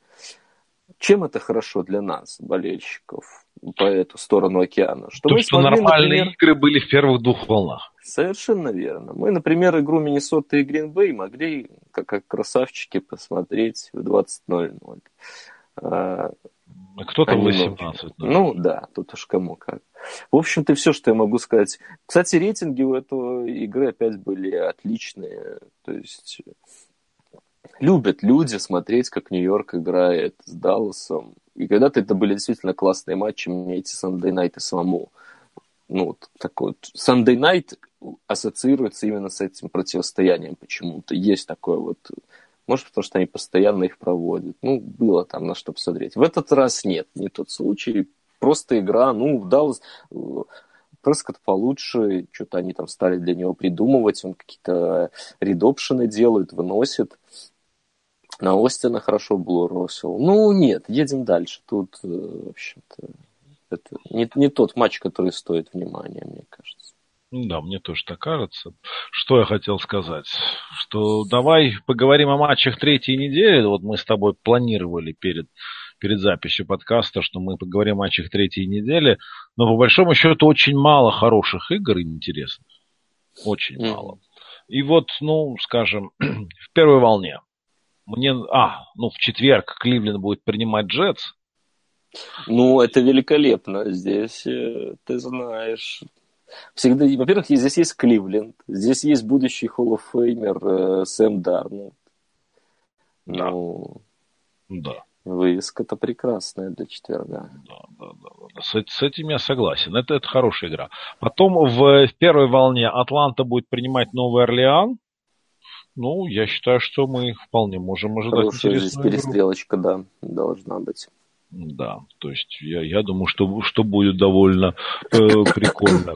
чем это хорошо для нас, болельщиков, по эту сторону океана? Что, то, мы что смогли, нормальные например... игры были в первых двух волнах. Совершенно верно. Мы, например, игру Миннесоты и Гринбей могли, как, как красавчики, посмотреть в 20.00. А, кто-то в 18. Ну да, тут уж кому как. В общем-то, все, что я могу сказать. Кстати, рейтинги у этого игры опять были отличные. То есть любят люди смотреть, как Нью-Йорк играет с Далласом. И когда-то это были действительно классные матчи, мне эти Sunday Night самому. Ну, вот такой вот. Sunday Night ассоциируется именно с этим противостоянием почему-то. Есть такое вот... Может, потому что они постоянно их проводят. Ну, было там на что посмотреть. В этот раз нет, не тот случай. Просто игра, ну, Даллас... Прескотт получше, что-то они там стали для него придумывать, он какие-то редопшены делает, выносит. На Остина хорошо было бросил. Ну, нет, едем дальше. Тут, э, в общем-то, это не, не тот матч, который стоит внимания, мне кажется. Да, мне тоже так кажется. Что я хотел сказать? Что давай поговорим о матчах третьей недели. Вот мы с тобой планировали перед, перед записью подкаста, что мы поговорим о матчах третьей недели. Но по большому счету очень мало хороших игр интересных. Очень mm. мало. И вот, ну, скажем, в первой волне мне, а, ну, в четверг Кливленд будет принимать Джетс. Ну, это великолепно. Здесь, э, ты знаешь, всегда, во-первых, здесь есть Кливленд, здесь есть будущий Hall of Famer э, Сэм Дарнольд. Да. Ну, да. Вывеска-то прекрасная для четверга. Да, да, да. да. С, с этим я согласен. Это, это хорошая игра. Потом в, в первой волне Атланта будет принимать Новый Орлеан. Ну, я считаю, что мы вполне можем ожидать Хорошая здесь перестрелочка, игру. да, должна быть. Да, то есть я, я думаю, что, что будет довольно э, прикольно.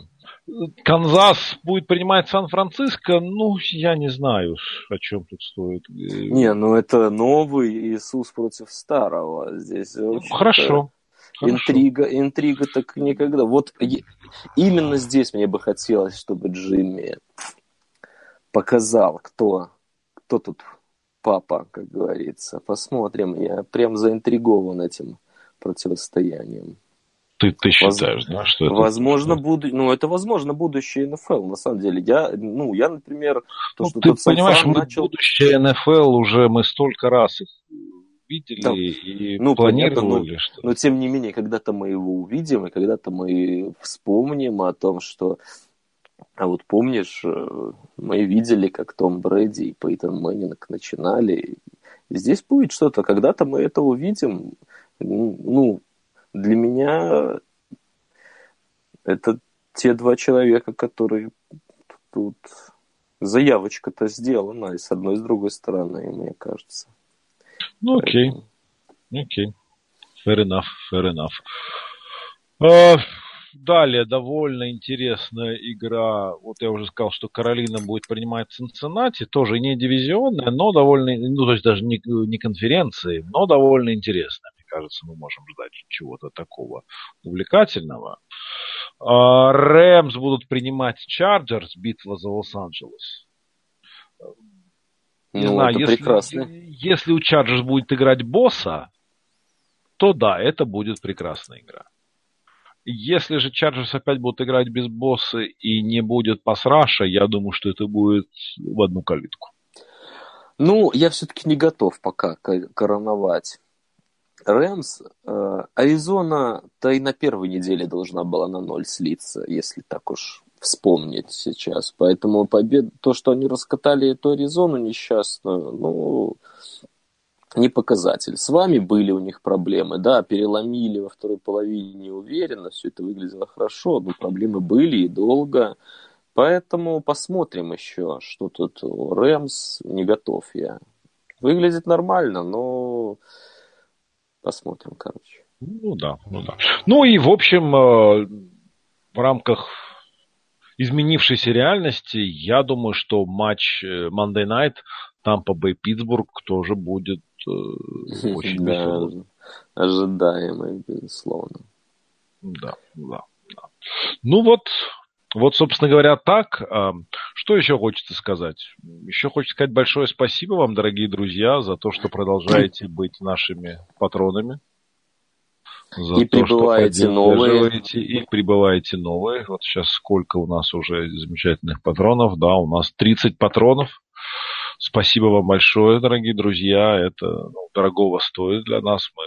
Канзас будет принимать Сан-Франциско, ну, я не знаю, о чем тут стоит. Не, ну это новый Иисус против старого. Здесь ну, хорошо. Интрига, Хорошо. интрига так никогда. Вот именно здесь мне бы хотелось, чтобы Джимми показал, кто, кто тут папа, как говорится. Посмотрим. Я прям заинтригован этим противостоянием. Ты, ты считаешь, Воз... да, что это... Возможно, буду... ну, это возможно будущее НФЛ, на самом деле. Я, ну, я, например, то, ну, что ты понимаешь, мы начал... будущее НФЛ уже мы столько раз их видели да. и ну, планировали. Понятно, но, что... но тем не менее, когда-то мы его увидим, и когда-то мы вспомним о том, что а вот помнишь, э, мы видели, как Том Брэди и Пейтон Мэннинг начинали. Здесь будет что-то. Когда-то мы это увидим. Ну, для меня это те два человека, которые тут заявочка-то сделана и с одной, и с другой стороны, мне кажется. Ну, окей. Окей. Fair enough, fair enough. Uh, далее довольно интересная игра. Вот я уже сказал, что Каролина будет принимать Цинциннати. Тоже не дивизионная, но довольно, ну, то есть даже не, не конференции, но довольно интересная. Мне кажется, мы можем ждать чего-то такого увлекательного. Рэмс будут принимать Чарджерс, битва за Лос-Анджелес. Не ну, знаю, если, прекрасно. если у Чарджерс будет играть босса, то да, это будет прекрасная игра. Если же Чарджерс опять будут играть без босса и не будет пасраша, я думаю, что это будет в одну калитку. Ну, я все-таки не готов пока короновать. Рэмс, э, Аризона-то и на первой неделе должна была на ноль слиться, если так уж вспомнить сейчас. Поэтому победа, то, что они раскатали эту Аризону несчастную, ну, не показатель. С вами были у них проблемы, да, переломили во второй половине неуверенно, все это выглядело хорошо, но проблемы были и долго. Поэтому посмотрим еще, что тут Рэмс не готов я. Выглядит нормально, но посмотрим, короче. Ну да, ну да. Ну и в общем, э, в рамках изменившейся реальности, я думаю, что матч э, Monday Night Тампа Бэй Питтсбург тоже будет э, очень да, ожидаемый, безусловно. Да, да, да. Ну вот, вот, собственно говоря, так. А, что еще хочется сказать? Еще хочется сказать большое спасибо вам, дорогие друзья, за то, что продолжаете быть нашими патронами за и то, прибываете новые. И прибываете новые. Вот сейчас сколько у нас уже замечательных патронов. Да, у нас 30 патронов. Спасибо вам большое, дорогие друзья. Это ну, дорогого стоит для нас. Мы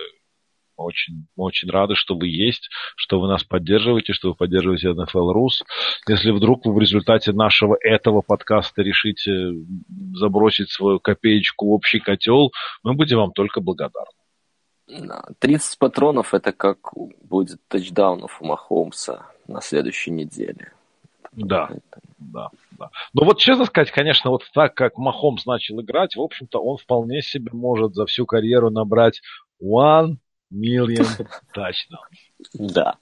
очень, очень рады, что вы есть, что вы нас поддерживаете, что вы поддерживаете NFL Rus. Если вдруг вы в результате нашего этого подкаста решите забросить свою копеечку в общий котел, мы будем вам только благодарны. 30 патронов это как будет тачдаунов у Махомса на следующей неделе. Да, да, да. Но вот честно сказать, конечно, вот так как Махомс начал играть, в общем-то, он вполне себе может за всю карьеру набрать one million touchdowns. Да.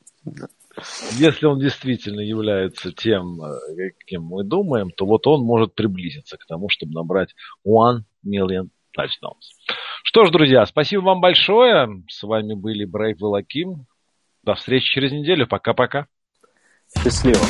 Если он действительно является тем, э, кем мы думаем, то вот он может приблизиться к тому, чтобы набрать one million touchdowns. Что ж, друзья, спасибо вам большое. С вами были Брейв и Лаким. До встречи через неделю. Пока-пока. Счастливо.